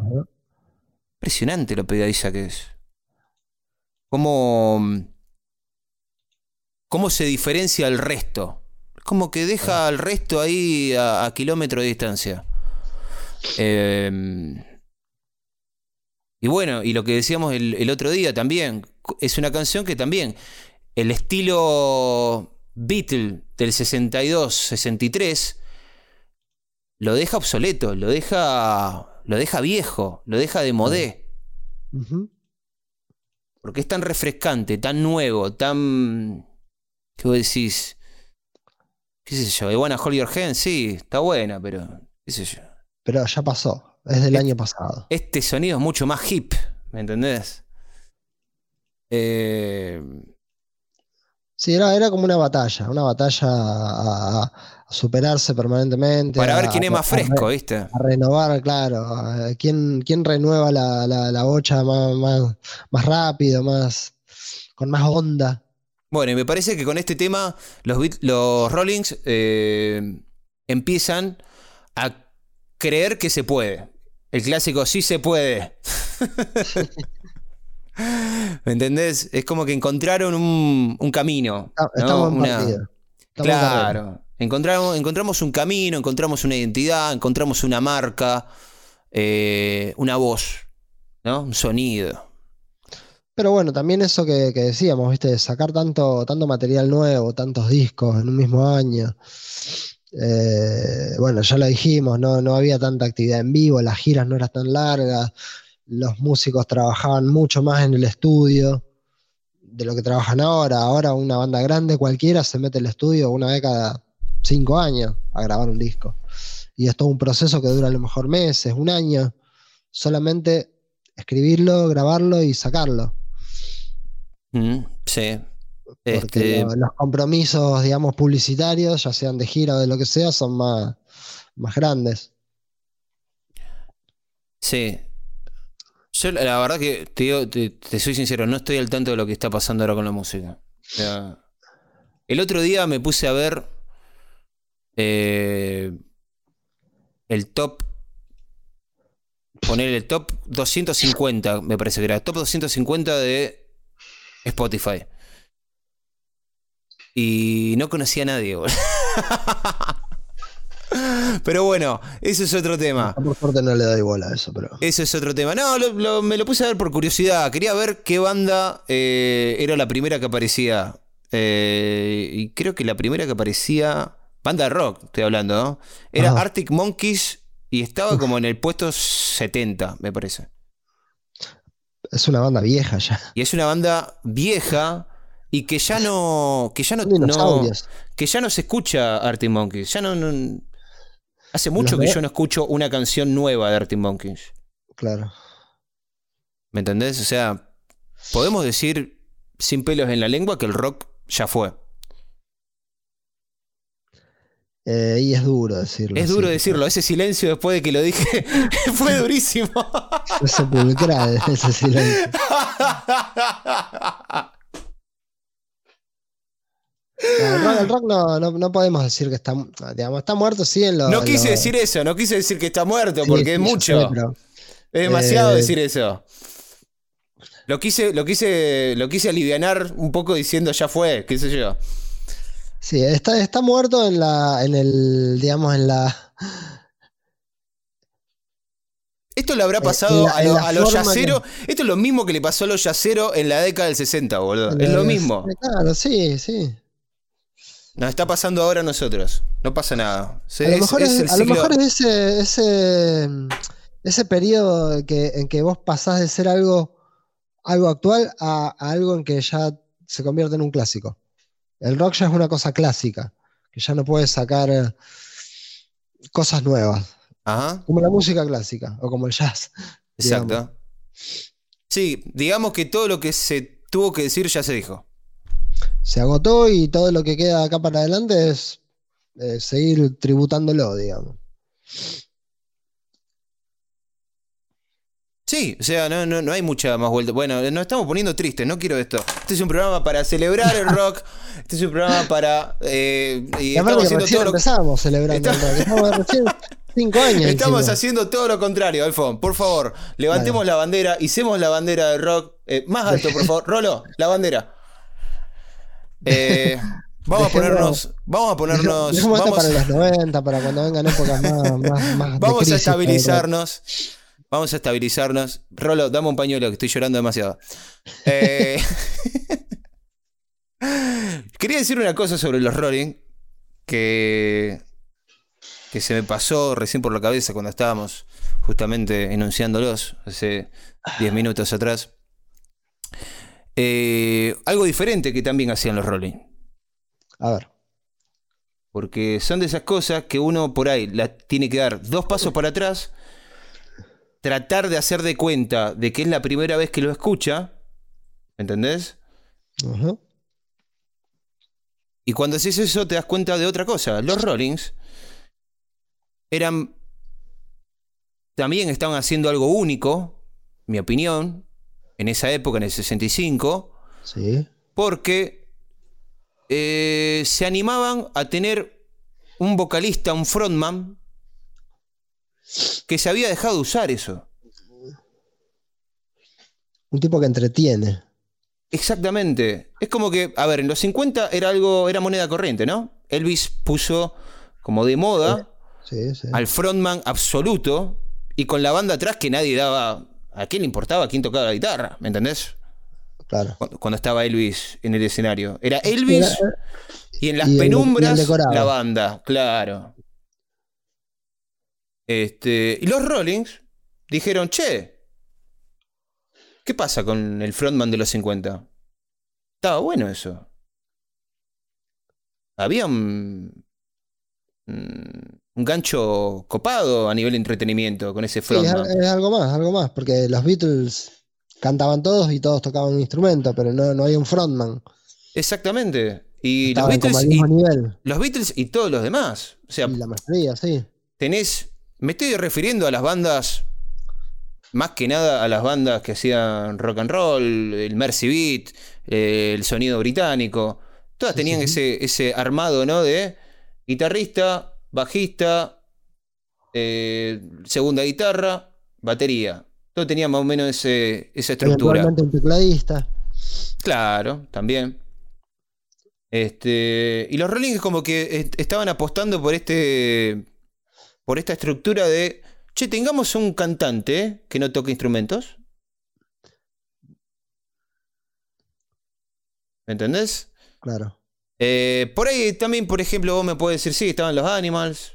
impresionante lo pegadiza que es. Cómo, cómo se diferencia al resto. Como que deja al resto ahí a, a kilómetro de distancia. Eh, y bueno, y lo que decíamos el, el otro día también, es una canción que también el estilo Beatle del 62, 63 lo deja obsoleto, lo deja lo deja viejo, lo deja de modé, porque es tan refrescante, tan nuevo, tan ¿qué vos decís? ¿Qué sé yo? I wanna hold your hand, sí, está buena, pero qué sé yo. Pero ya pasó, es del año pasado. Este sonido es mucho más hip, ¿me entendés? Eh, Sí, era, era como una batalla, una batalla a, superarse permanentemente. para ver quién es más a fresco, ¿viste? A renovar, claro. a- ¿Quién, quién renueva la, la, la bocha más, más, más rápido, más con más onda? Bueno, y me parece que con este tema los, Beat- los Rollings eh, empiezan a creer que se puede. El clásico sí se puede. (laughs) ¿Me entendés? Es como que encontraron un, un camino. Está- ¿no? Estamos en Una-. Estamos. Claro. Encontramos, encontramos un camino, encontramos una identidad, encontramos una marca, eh, una voz, ¿no? Un sonido. Pero bueno, también eso que, que decíamos, ¿viste? Sacar tanto, tanto material nuevo, tantos discos en un mismo año. Eh, bueno, ya lo dijimos, no, no había tanta actividad en vivo, las giras no eran tan largas, los músicos trabajaban mucho más en el estudio de lo que trabajan ahora. Ahora una banda grande cualquiera se mete al estudio una vez cada cinco años a grabar un disco. Y es todo un proceso que dura a lo mejor meses, un año, solamente escribirlo, grabarlo y sacarlo. Mm, sí. Porque Este, lo- los compromisos, digamos, publicitarios, ya sean de gira o de lo que sea, son más, más grandes. Sí. Yo la la verdad que te, digo, te, te soy sincero, no estoy al tanto de lo que está pasando ahora con la música. O sea, el otro día me puse a ver eh, el top. Poner el top 250, me parece que era. Top 250 de Spotify. Y no conocía a nadie. (laughs) Pero bueno, eso es otro tema. Por suerte no le doy bola a eso, pero. Eso es otro tema. No, lo- lo- me lo puse a ver por curiosidad. Quería ver qué banda eh, era la primera que aparecía. Eh, y creo que la primera que aparecía. Banda de rock, estoy hablando, ¿no? Era. Arctic Monkeys y estaba como en el puesto 70, me parece. Es una banda vieja ya. Y es una banda vieja y que ya no. que ya no, que ya no se escucha Arctic Monkeys. Ya no. no- hace mucho que yo no escucho una canción nueva de Arctic Monkeys. Claro. ¿Me entendés? O sea, podemos decir sin pelos en la lengua que el rock ya fue. Eh, y es duro decirlo. Es sí. duro decirlo, ese silencio después de que lo dije (laughs) fue (laughs) durísimo. Es sepulcral ese silencio. (laughs) El rock, el rock no, no, no podemos decir que está, digamos, está muerto, sí, en lo, No en quise lo- decir eso, no quise decir que está muerto, sí, porque sí, es mucho. sé, pero- Es demasiado Eh, decir eso. Lo quise, lo quise, lo quise alivianar un poco diciendo ya fue, qué sé yo. Sí, está, está muerto en la, en el, digamos, en la, Esto le habrá pasado la- a, lo- a los forma que- yaceros. Esto es lo mismo que le pasó a los yaceros en la década del 60, boludo. Es lo mismo. Claro, sí, sí. Nos está pasando ahora a nosotros. No pasa nada. Se- A lo mejor es es, el a lo mejor es ese, ese, ese periodo que, en que vos pasás de ser algo, algo actual a, a algo en que ya se convierte en un clásico. El rock ya es una cosa clásica, que ya no puedes sacar eh, cosas nuevas, Ajá, como la música clásica o como el jazz. digamos. exacto. Sí, digamos que todo lo que se tuvo que decir ya se dijo. Se agotó y todo lo que queda acá para adelante es eh, seguir tributándolo, digamos. Sí, o sea, no, no, no hay mucha más vuelta. Bueno, nos estamos poniendo tristes, no quiero esto. Este es un programa para celebrar el rock. Este es un programa para. eh, y Y aparte estamos que haciendo todo lo empezamos celebrando Está- el rock. Estamos recién cinco años. (laughs) Estamos haciendo todo lo contrario, Alfon. Por favor, levantemos la bandera, hicemos la bandera del rock. Eh, más alto, por favor. Rolo, la bandera. Eh, (laughs) vamos a ponernos. Vamos a ponernos. Vamos, para los 90, para cuando vengan épocas más, (laughs) más, más de vamos a estabilizarnos. Vamos a estabilizarnos. Rolo, dame un pañuelo que estoy llorando demasiado. Eh, (laughs) Quería decir una cosa sobre los Rolling que, que se me pasó recién por la cabeza cuando estábamos justamente enunciándolos hace 10 minutos atrás. Eh, algo diferente que también hacían los Rolling. A ver. Porque son de esas cosas que uno por ahí la tiene que dar dos pasos para atrás, tratar de hacer de cuenta de que es la primera vez que lo escucha, ¿entendés? Y cuando haces eso te das cuenta de otra cosa. Los Rollings eran... También estaban haciendo algo único, mi opinión, en esa época, en el 65, Sí. porque eh, se animaban a tener un vocalista, un frontman, que se había dejado de usar eso. Un tipo que entretiene. Exactamente. Es como que, a ver, en los 50 era algo, era moneda corriente, ¿no? Elvis puso como de moda Sí, sí. al frontman absoluto y con la banda atrás que nadie daba. ¿A quién le importaba quién tocaba la guitarra? ¿Me entendés? Claro. Cu- Cuando estaba Elvis en el escenario. Era Elvis Era- y en las y el- y el penumbras la banda, claro. Este, y los Rollings dijeron, che, ¿qué pasa con el frontman de los 50? Estaba bueno eso. Había un, un gancho copado a nivel de entretenimiento con ese Sí, es, frontman. es algo más, algo más, porque los Beatles cantaban todos y todos tocaban un instrumento, pero no, no había un frontman. Exactamente. Y los Beatles y, los Beatles y todos los demás. O sea, Y la mayoría, sí. tenés. Me estoy refiriendo a las bandas. Más que nada a las bandas que hacían rock and roll, el Mercy Beat, eh, el sonido británico. Todas tenían sí, ese, ese armado, ¿no? De guitarrista, bajista, eh, segunda guitarra, batería. Todo tenía más o menos ese- esa estructura. Un tecladista. Claro, también. Este, y los Rolling es como que est- estaban apostando por este por esta estructura de, che, tengamos un cantante que no toque instrumentos. ¿Me entendés? Claro. Eh, por ahí también, por ejemplo, vos me puedes decir, sí, estaban los Animals.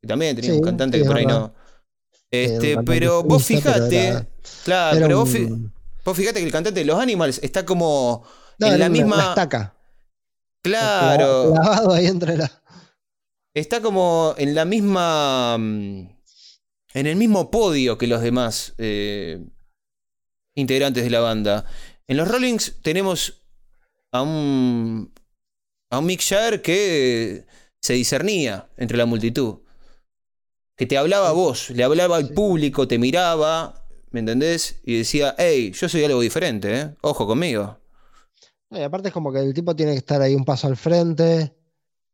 Que también tenían Sí, un cantante que por ahí no. Este, pero vos solista, pero fijate. era- claro, era pero vos, un- fi- vos fijate que el cantante de los Animals está como No, en la misma. una estaca. Claro. Clavado ahí entre la. Está como en la misma. mm, En el mismo podio que los demás eh, integrantes de la banda. En los Rollings tenemos a un. A un Mick Jagger que se discernía entre la multitud. Que te hablaba a vos, le hablaba al público, te miraba, ¿me entendés? Y decía, hey, yo soy algo diferente, ¿eh? Ojo conmigo. No, y aparte es como que el tipo tiene que estar ahí un paso al frente,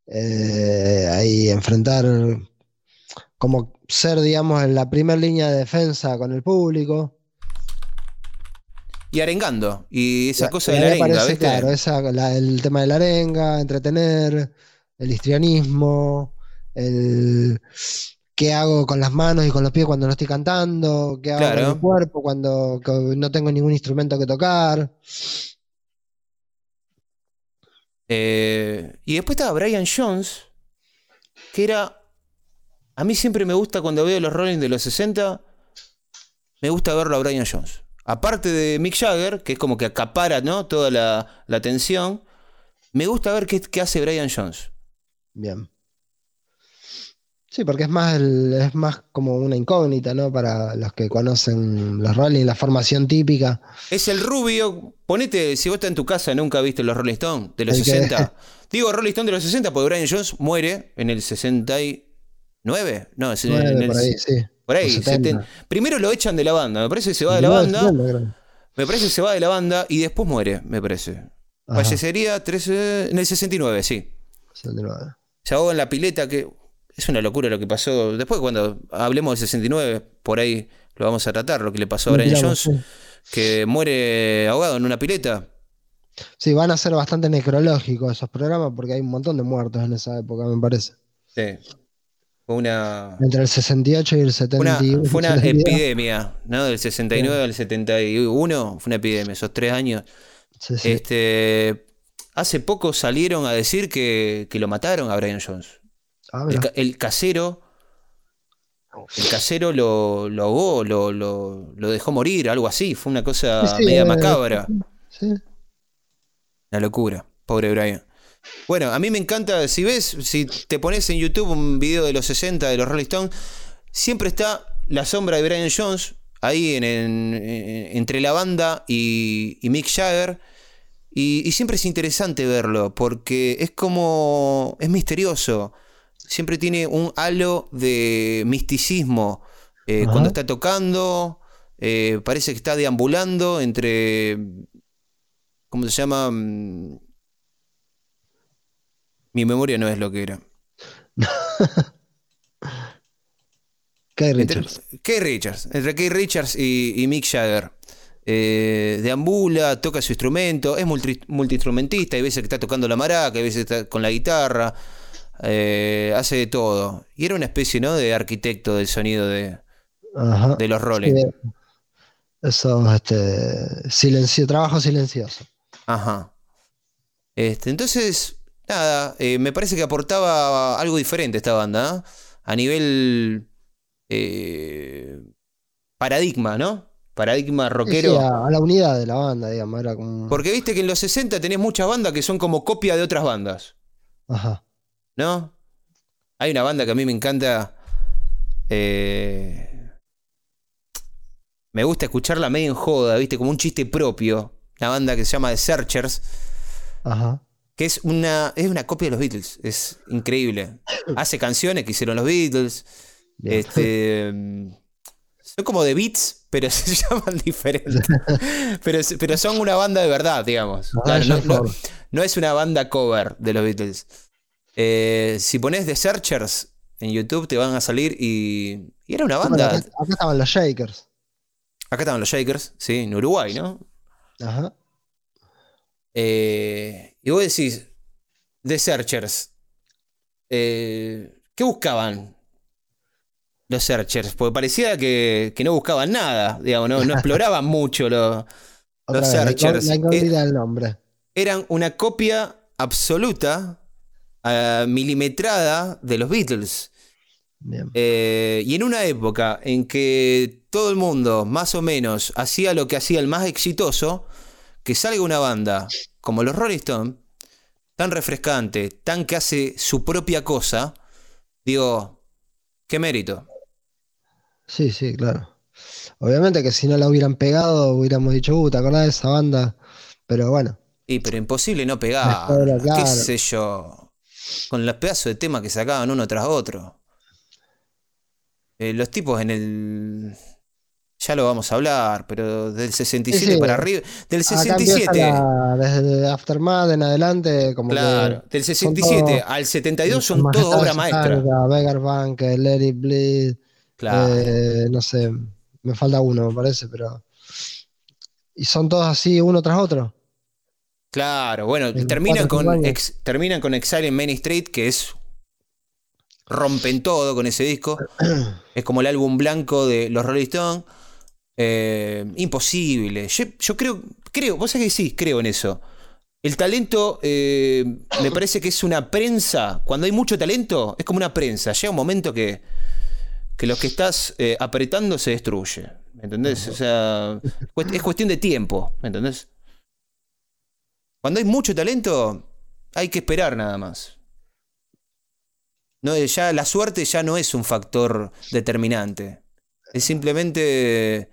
eh, ahí enfrentar, como ser, digamos, en la primera línea de defensa con el público. Y arengando. Y esa Ya, cosa de la arenga, aparece, ¿viste? Claro, esa- la- el tema de la arenga, entretener, el histrianismo, el qué hago con las manos y con los pies cuando no estoy cantando, qué hago con el cuerpo cuando no tengo ningún instrumento que tocar. Eh, y después estaba Brian Jones, que era. A mí siempre me gusta cuando veo los Rolling de los 60, me gusta verlo a Brian Jones. Aparte de Mick Jagger, que es como que acapara ¿no? toda la, la atención, me gusta ver qué, qué hace Brian Jones. Bien. Sí, porque es más, el- es más como una incógnita, ¿no? Para los que conocen los Rolling, la formación típica. Es el rubio. Ponete, si vos estás en tu casa, nunca viste los Rolling Stones de los El que- 60. (laughs) Digo Rolling Stones de los 60 porque Brian Jones muere en el 69. No, es en el- Nueve, en el- por ahí, sí. Por ahí, o 70. 70. Primero lo echan de la banda, me parece que se va de la 19, banda. 70, creo. Me parece que se va de la banda y después muere, me parece. Ajá, Fallecería 13 en el 69, sí. 69. Se ahogó en la pileta, que es una locura lo que pasó. Después, cuando hablemos del 69, por ahí lo vamos a tratar, lo que le pasó a Brian Jones, que muere ahogado en una pileta. Sí, van a ser bastante necrológicos esos programas porque hay un montón de muertos en esa época, me parece. Sí. Fue una, Entre el 68 y el una- 71. fue una (laughs) 72. epidemia, ¿no? Del 69 al 71, fue una epidemia, esos tres años. Sí, sí. Este, hace poco salieron a decir que, que lo mataron a Brian Jones. Ah, El, casero. El casero lo, lo ahogó, lo, lo- lo dejó morir, algo así. Fue una cosa media eh, macabra. Una locura. Pobre Brian. Bueno, a mí me encanta, si ves, si te pones en YouTube un video de los 60 de los Rolling Stones, siempre está la sombra de Brian Jones ahí en, en- en- entre la banda y, y Mick Jagger. Y, y siempre es interesante verlo, porque es como. es misterioso. Siempre tiene un halo de misticismo. eh, cuando está tocando, eh, parece que está deambulando entre. ¿Cómo se llama? Mi memoria no es lo que era. (laughs) Kay Entre- Richards. Keith Richards. Entre Keith Richards y, y Mick Jagger. Eh, deambula, toca su instrumento, es multi- multiinstrumentista, hay veces que está tocando la maraca, hay veces que está con la guitarra, eh, hace de todo. Y era una especie ¿no? de arquitecto del sonido de, Ajá. de los Rolling. Sí, Eso, este, silencio, trabajo silencioso. Ajá. Este, entonces, nada, eh, me parece que aportaba algo diferente esta banda, ¿eh? A nivel eh, paradigma, ¿no? Paradigma Sí, sí, rockero. a, a la unidad de la banda, digamos, era como... Porque viste que en los 60 tenés muchas bandas que son como copia de otras bandas, Ajá. ¿no? Hay una banda que a mí me encanta. eh, me gusta escucharla medio en joda, ¿viste? Como un chiste propio. Una banda que se llama The Searchers. Ajá. Que es una, es una copia de los Beatles. Es increíble. Hace canciones que hicieron los Beatles. Este, son como de beats, pero (laughs) se llaman diferente. pero, pero son una banda de verdad, digamos. Ah, no, no- fue. no es una banda cover de los Beatles. Eh, si pones The Searchers en YouTube te van a salir y, y era una banda. acá, acá estaban los Shakers. Acá estaban los Shakers, sí, en Uruguay, ¿no? Ajá. Eh, y vos decís, The Searchers, eh, ¿qué buscaban los Searchers? Porque parecía que, que no buscaban nada, digamos, no, no exploraban (laughs) mucho lo- Otra Los vez, Searchers. La incógnita del nombre. Eran una copia absoluta, ah, milimetrada de los Beatles. Eh, y en una época en que todo el mundo, más o menos, hacía lo que hacía el más exitoso, que salga una banda como los Rolling Stones, tan refrescante, tan que hace su propia cosa, digo, qué mérito. Sí, sí, claro. Obviamente que si no la hubieran pegado, hubiéramos dicho, uh, ¿te acordás de esa banda? Pero bueno, Y pero imposible no pegar, (laughs) qué sé yo, con los pedazos de temas que sacaban uno tras otro. Eh, los tipos en el Ya lo vamos a hablar, pero del 67 Sí, sí. para arriba. Del Acá 67. empieza la- desde Aftermath en adelante, como Claro, que del son 67 todos- al 72 son todas obras maestras. Beggar Bank, Let It Bleed, Claro. eh, no sé, me falta uno, me parece, pero. Y son todos así, uno tras otro. Claro, bueno, En terminan con, ex- terminan con Exile en Main Street, que es. Rompen todo con ese disco. (clears throat) es como el álbum blanco de los Rolling Stones. Eh, imposible. Yo, creo, creo, vos sabés que sí, creo en eso. El talento eh, me parece que es una prensa. Cuando hay mucho talento, es como una prensa. Llega un momento que, que lo que estás eh, apretando se destruye. ¿Me entendés? O sea, es cuestión de tiempo. ¿Me entendés? Cuando hay mucho talento, hay que esperar nada más. No, ya la suerte ya no es un factor determinante. Es simplemente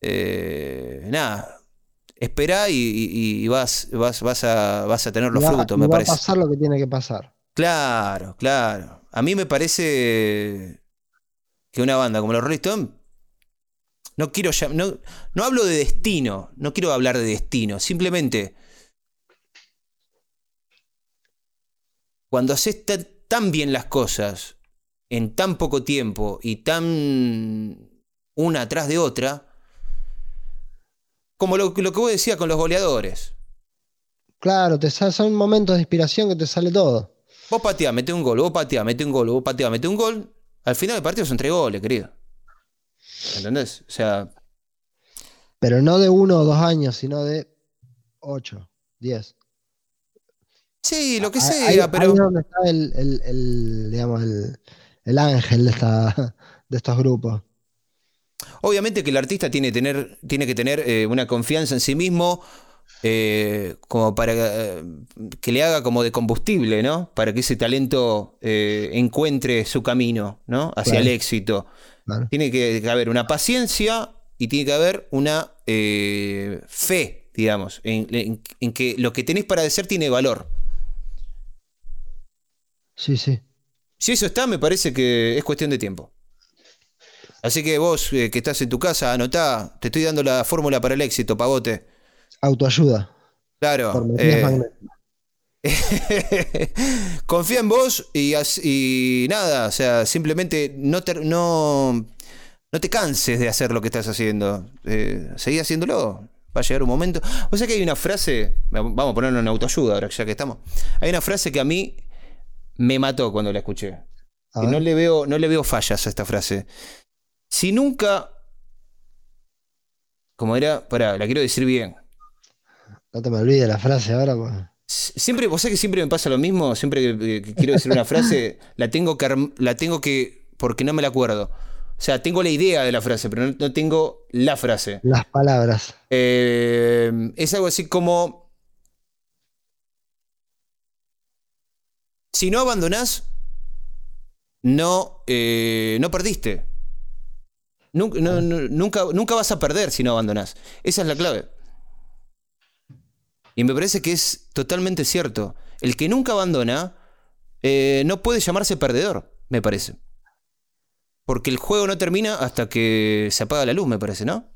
eh, nada. Esperá y, y- y vas, vas, vas, a, vas a tener los va- frutos, me va parece. a pasar lo que tiene que pasar. Claro, claro. A mí me parece que una banda como los Rolling Stones, no quiero no, no hablo de destino, no quiero hablar de destino, simplemente cuando haces ta- tan bien las cosas en tan poco tiempo y tan una atrás de otra, como lo, lo que vos decías con los goleadores. Claro, te sal- son momentos de inspiración que te sale todo. Vos pateás, mete un gol, vos pateás, mete un gol, vos pateás, mete un gol. Al final del partido son tres goles, querido. ¿Entendés? O sea, Pero no de uno o dos años, sino de ocho, diez. sí, lo que Ahí- sea, ahí, ahí pero. es donde está el, el- el, digamos, el, el ángel de, esta, de estos grupos. Obviamente que el artista tiene, tener, tiene que tener eh, una confianza en sí mismo eh, como para eh, que le haga como de combustible, ¿no? Para que ese talento eh, encuentre su camino, ¿no? Hacia Claro. el éxito. Claro. Tiene que, que haber una paciencia y tiene que haber una fe, digamos, en, en- en que lo que tenés para decir tiene valor. Sí, sí. Si eso está, me parece que es cuestión de tiempo. Así que vos eh, que estás en tu casa, anotá, te estoy dando la fórmula para el éxito, pavote. Autoayuda. Claro. Eh, (laughs) confía en vos y, nada, o sea, simplemente no te, no, no te canses de hacer lo que estás haciendo. Eh, seguí haciéndolo. Va a llegar un momento. O sea que hay una frase, vamos a ponerlo en autoayuda ahora ya que estamos. Hay una frase que a mí me mató cuando la escuché. Le veo, no le veo fallas a esta frase. Si nunca. Como era, pará, la quiero decir bien. No te me olvides la frase ahora. pues. Siempre, vos sabés que siempre me pasa lo mismo, siempre que, que quiero decir una frase, la tengo que, la tengo que, porque no me la acuerdo. O sea, tengo la idea de la frase, pero no, no tengo la frase. Las palabras. Eh, es algo así como, si no abandonás, no, eh, no perdiste. Nunca, no- no- nunca, nunca vas a perder si no abandonás. Esa es la clave. Y me parece que es totalmente cierto. El que nunca abandona eh, no puede llamarse perdedor, me parece. Porque el juego no termina hasta que se apaga la luz, me parece, ¿no?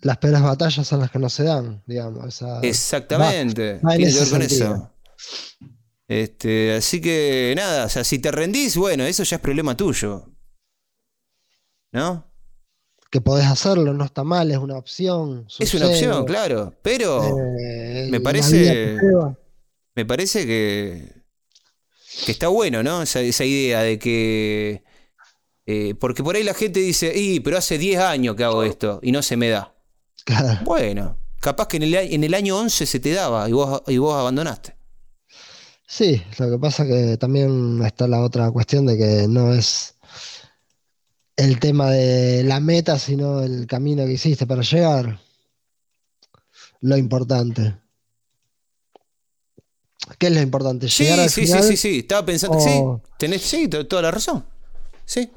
Las peores batallas son las que no se dan, digamos. Exactamente. va Tiene que ver con sentido. eso. Este, así que nada, o sea, si te rendís, bueno, eso ya es problema tuyo. ¿No? Que podés hacerlo, no está mal, es una opción. Es una opción, claro. Pero eh, me parece- me parece que, que está bueno, ¿no? Esa, esa idea de que. eh, porque por ahí la gente dice, y, pero hace 10 años que hago esto y no se me da. Claro. Bueno, capaz que en el, en el año 11 se te daba y vos, y vos abandonaste. Sí, lo que pasa que también está la otra cuestión de que no es el tema de la meta, sino el camino que hiciste para llegar. Lo importante. ¿Qué es lo importante? Sí, Llegar al sí, sí, final sí, sí. Estaba pensando. o- Sí, tenés sí, to- toda la razón. Sí.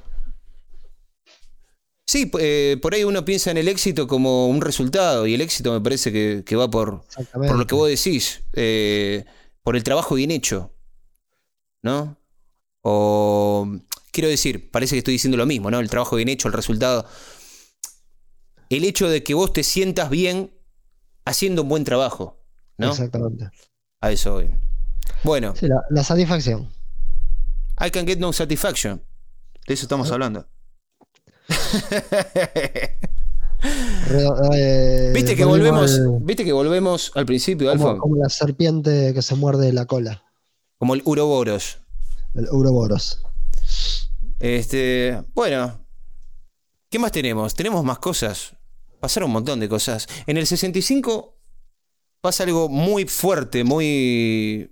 Sí, eh, por ahí uno piensa en el éxito como un resultado, y el éxito me parece que, que va por, por lo que vos decís, eh, por el trabajo bien hecho. ¿No? O. Quiero decir, parece que estoy diciendo lo mismo, ¿no? El trabajo bien hecho, el resultado. el hecho de que vos te sientas bien haciendo un buen trabajo, ¿no? Exactamente. A eso voy. Bueno, Sí, la, la satisfacción. I can get no satisfaction. De eso estamos hablando. (laughs) Re- eh, ¿Viste que volvemos al- viste que volvemos al principio, Alfa? como, como la serpiente que se muerde la cola. Como el Uroboros. El Ouroboros. Este, bueno, ¿qué más tenemos? Tenemos más cosas. Pasaron un montón de cosas. En el 65 pasa algo muy fuerte, muy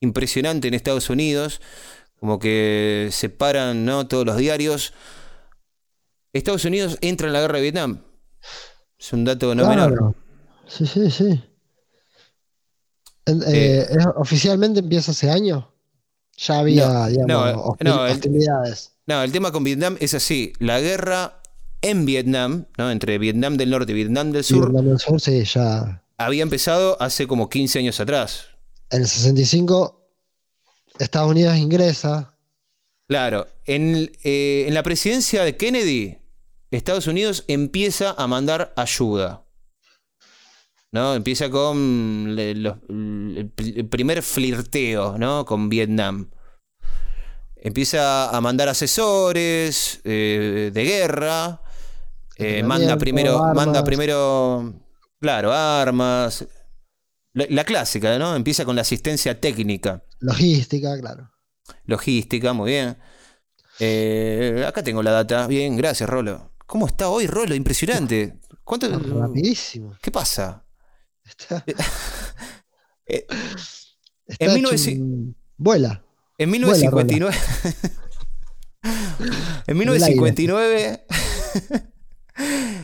impresionante en Estados Unidos. Como que se paran ¿no? todos los diarios. Estados Unidos entra en la guerra de Vietnam. Es un dato no menor. Sí, sí, sí. Eh, eh, ¿es- ¿Oficialmente empieza ese año? Ya había, No, digamos, no, el- hostilidades. No, el tema con Vietnam es así. La guerra en Vietnam, ¿no? entre Vietnam del Norte y Vietnam del Sur, Vietnam del Sur, sí, ya. había empezado hace como 15 años atrás. En el 65, Estados Unidos ingresa. Claro, en, eh, en la presidencia de Kennedy, Estados Unidos empieza a mandar ayuda. ¿No? Empieza con le- los- el, el primer flirteo, ¿no? Con Vietnam. Empieza a mandar asesores eh, de guerra. eh, manda primero, manda primero, claro, armas. La, la clásica, ¿no? Empieza con la asistencia técnica. Logística, claro. Logística, muy bien. Eh, acá tengo la data. Bien, gracias, Rolo. ¿Cómo está hoy, Rolo? Impresionante. ¿Cuánto? Rapidísimo. ¿Qué pasa? Está, Eh, (laughs) está en hecho 1900 un- Vuela. En Vuela, 1959. (laughs) en 1959.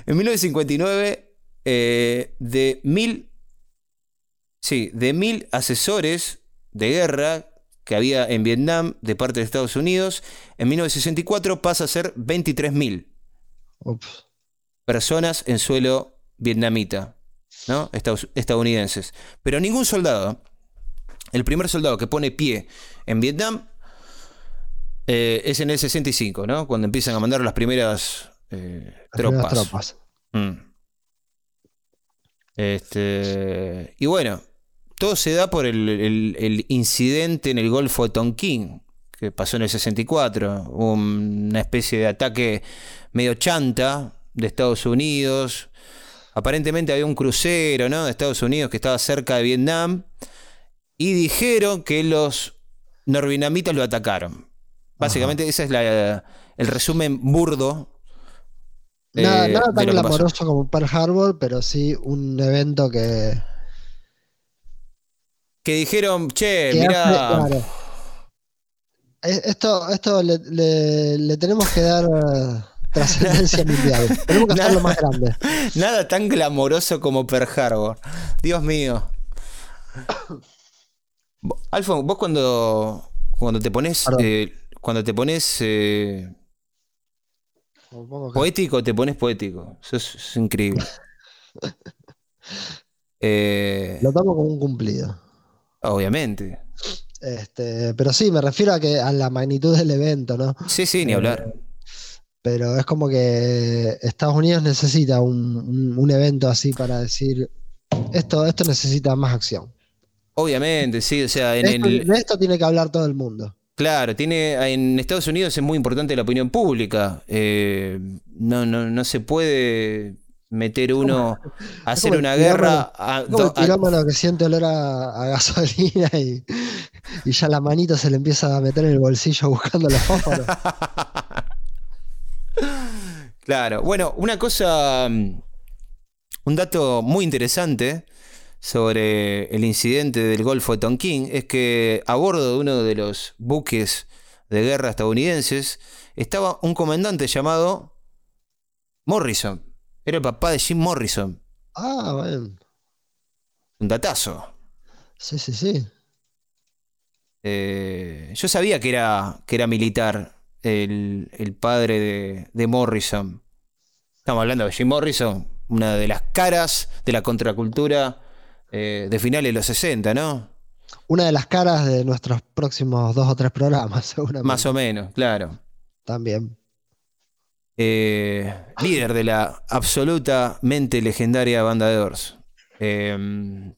en 1959, (laughs) eh, de mil. Sí, de mil asesores de guerra que había en Vietnam de parte de Estados Unidos, en 1964 pasa a ser 23.000 Ups. personas en suelo vietnamita, ¿no? Estadounidenses. Pero ningún soldado. El primer soldado que pone pie en Vietnam eh, es en el 65, ¿no? Cuando empiezan a mandar las primeras eh, Las primeras tropas. tropas. Mm. Este, y bueno, todo se da por el, el- el incidente en el Golfo de Tonkin, que pasó en el 64. Hubo una especie de ataque medio chanta de Estados Unidos. Aparentemente había un crucero ¿no? de Estados Unidos que estaba cerca de Vietnam. Y dijeron que los norvietnamitas lo atacaron. Básicamente, ese es la- el resumen burdo. Nada, eh, nada tan pasó. glamoroso como Pearl Harbor, pero sí un evento que, Que dijeron, che, que mira. hace- claro. Eh, Esto, esto le, le- le tenemos que dar eh, trascendencia mundial. Tenemos que hacerlo más grande. Nada tan glamoroso como Pearl Harbor. Dios mío. Alfon, vos cuando, cuando te pones. Eh, cuando te pones eh, poético, te pones poético. Eso es, es increíble. (laughs) Eh, Lo tomo como un cumplido. obviamente. Este, pero sí, me refiero a que a la magnitud del evento, ¿no? Sí, sí, ni hablar. Pero es como que Estados Unidos necesita un, un- un evento así para decir esto, esto necesita más acción. Obviamente, sí. O sea, en Esto- el. de esto tiene que hablar todo el mundo. Claro, tiene en Estados Unidos es muy importante la opinión pública. Eh, no, no, no se puede meter uno a hacer una guerra a- a- que siente olor a, a gasolina y, y ya la manito se le empieza a meter en el bolsillo buscando los fósforos. (laughs) Claro, bueno, una cosa, mm, un dato muy interesante sobre el incidente del Golfo de Tonkin es que a bordo de uno de los buques de guerra estadounidenses estaba un comandante llamado Morrison. Era el papá de Jim Morrison. Ah, bueno. Un datazo. Sí, sí, sí. Eh, yo sabía que era, que era militar el, el padre de, de Morrison. Estamos hablando de Jim Morrison, una de las caras de la contracultura eh, de finales de los 60, ¿no? Una de las caras de nuestros próximos dos o tres programas, (laughs) seguramente. Más o menos, claro. También. eh, líder de la absolutamente legendaria banda de Doors. Eh,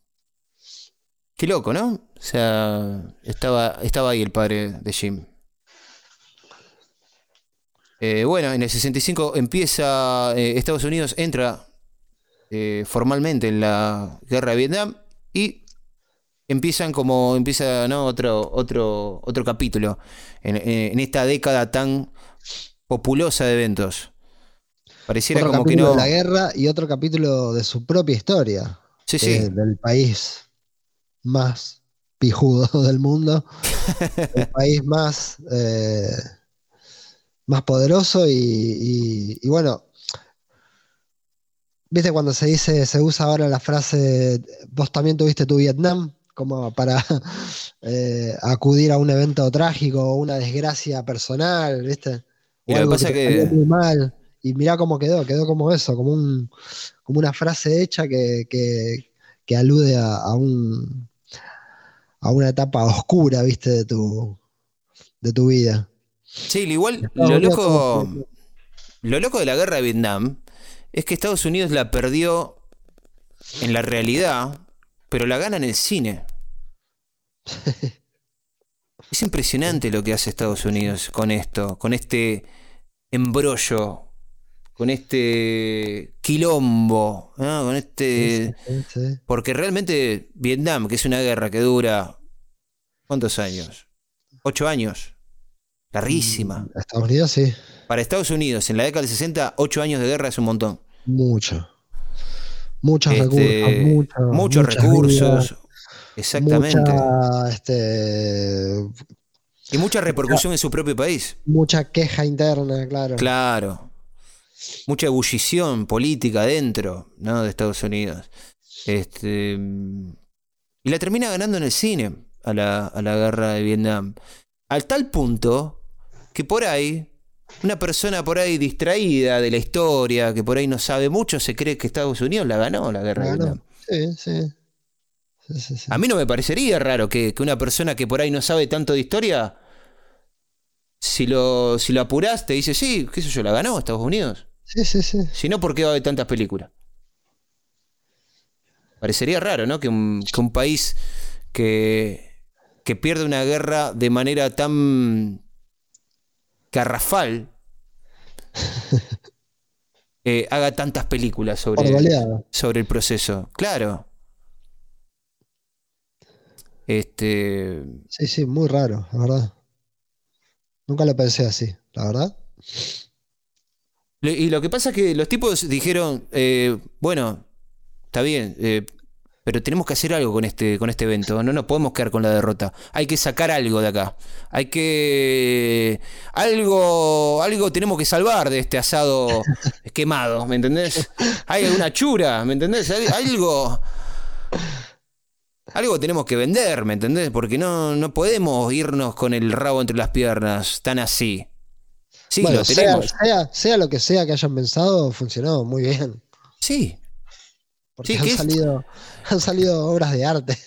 qué loco, ¿no? O sea, estaba, estaba ahí el padre de Jim. Eh, bueno, en el 65 empieza, eh, Estados Unidos entra eh, formalmente en la guerra de Vietnam y empiezan como empieza ¿no? otro, otro, otro capítulo en, en esta década tan populosa de eventos. Pareciera Otro como que no. de la guerra y otro capítulo de su propia historia. Sí, sí. del país más pijudo (laughs) del mundo. (laughs) el país más, más poderoso y, y- y bueno. ¿Viste cuando se dice, se usa ahora la frase, vos también tuviste tu Vietnam? Como para (laughs) eh, acudir a un evento trágico o una desgracia personal, ¿viste? Y lo que pasa muy mal. Y mirá cómo quedó, quedó como eso, como un, como una frase hecha que, que- que alude a, a un a una etapa oscura, viste, de tu de tu vida. Sí, igual lo loco, lo loco de la guerra de Vietnam es que Estados Unidos la perdió en la realidad, pero la gana en el cine. (laughs) Es impresionante lo que hace Estados Unidos con esto, con este embrollo, con este quilombo, ¿no? con este... Sí, sí. Porque realmente Vietnam, que es una guerra que dura... ¿Cuántos años? Ocho años. Larguísima. Estados Unidos sí, Para Estados Unidos, en la década del 60, ocho años de guerra es un montón. mucho. Muchos Este, recursos, mucho- muchos recursos. vidas, Exactamente. Mucha, este, Y mucha repercusión en su propio país. mucha queja interna, claro. Claro. Mucha ebullición política dentro ¿no? de Estados Unidos. Este, y la termina ganando en el cine a la, a la guerra de Vietnam. Al tal punto que por ahí, una persona por ahí distraída de la historia, que por ahí no sabe mucho, se cree que Estados Unidos la ganó la guerra de Claro. Sí, sí. Sí, sí, sí. A mí no me parecería raro que, que una persona que por ahí no sabe tanto de historia, si lo, si lo apurás, te dice, sí, qué sé yo, la ganó Estados Unidos. Sí, sí, sí. Si no, ¿por qué va a haber tantas películas? Parecería raro, ¿no? Que un, que un país que, que pierde una guerra de manera tan garrafal (laughs) eh, haga tantas películas sobre, goleada. sobre el proceso. Claro. Este. Sí, sí, muy raro, la verdad. Nunca lo pensé así, la verdad. Y lo que pasa es que los tipos dijeron, eh, bueno, está bien, eh, pero tenemos que hacer algo con este, con este evento. No nos podemos quedar con la derrota. Hay que sacar algo de acá. Hay que. Algo. Algo tenemos que salvar de este asado (laughs) quemado, ¿me entendés? Hay alguna chura, ¿me entendés? Hay- Algo. Algo tenemos que vender, ¿me entendés? Porque no, no podemos irnos con el rabo entre las piernas tan así. Sí, bueno, lo tenemos. sea, sea lo que sea que hayan pensado, funcionó muy bien. Sí, Porque Sí, han, es- salido, (laughs) han salido obras de arte.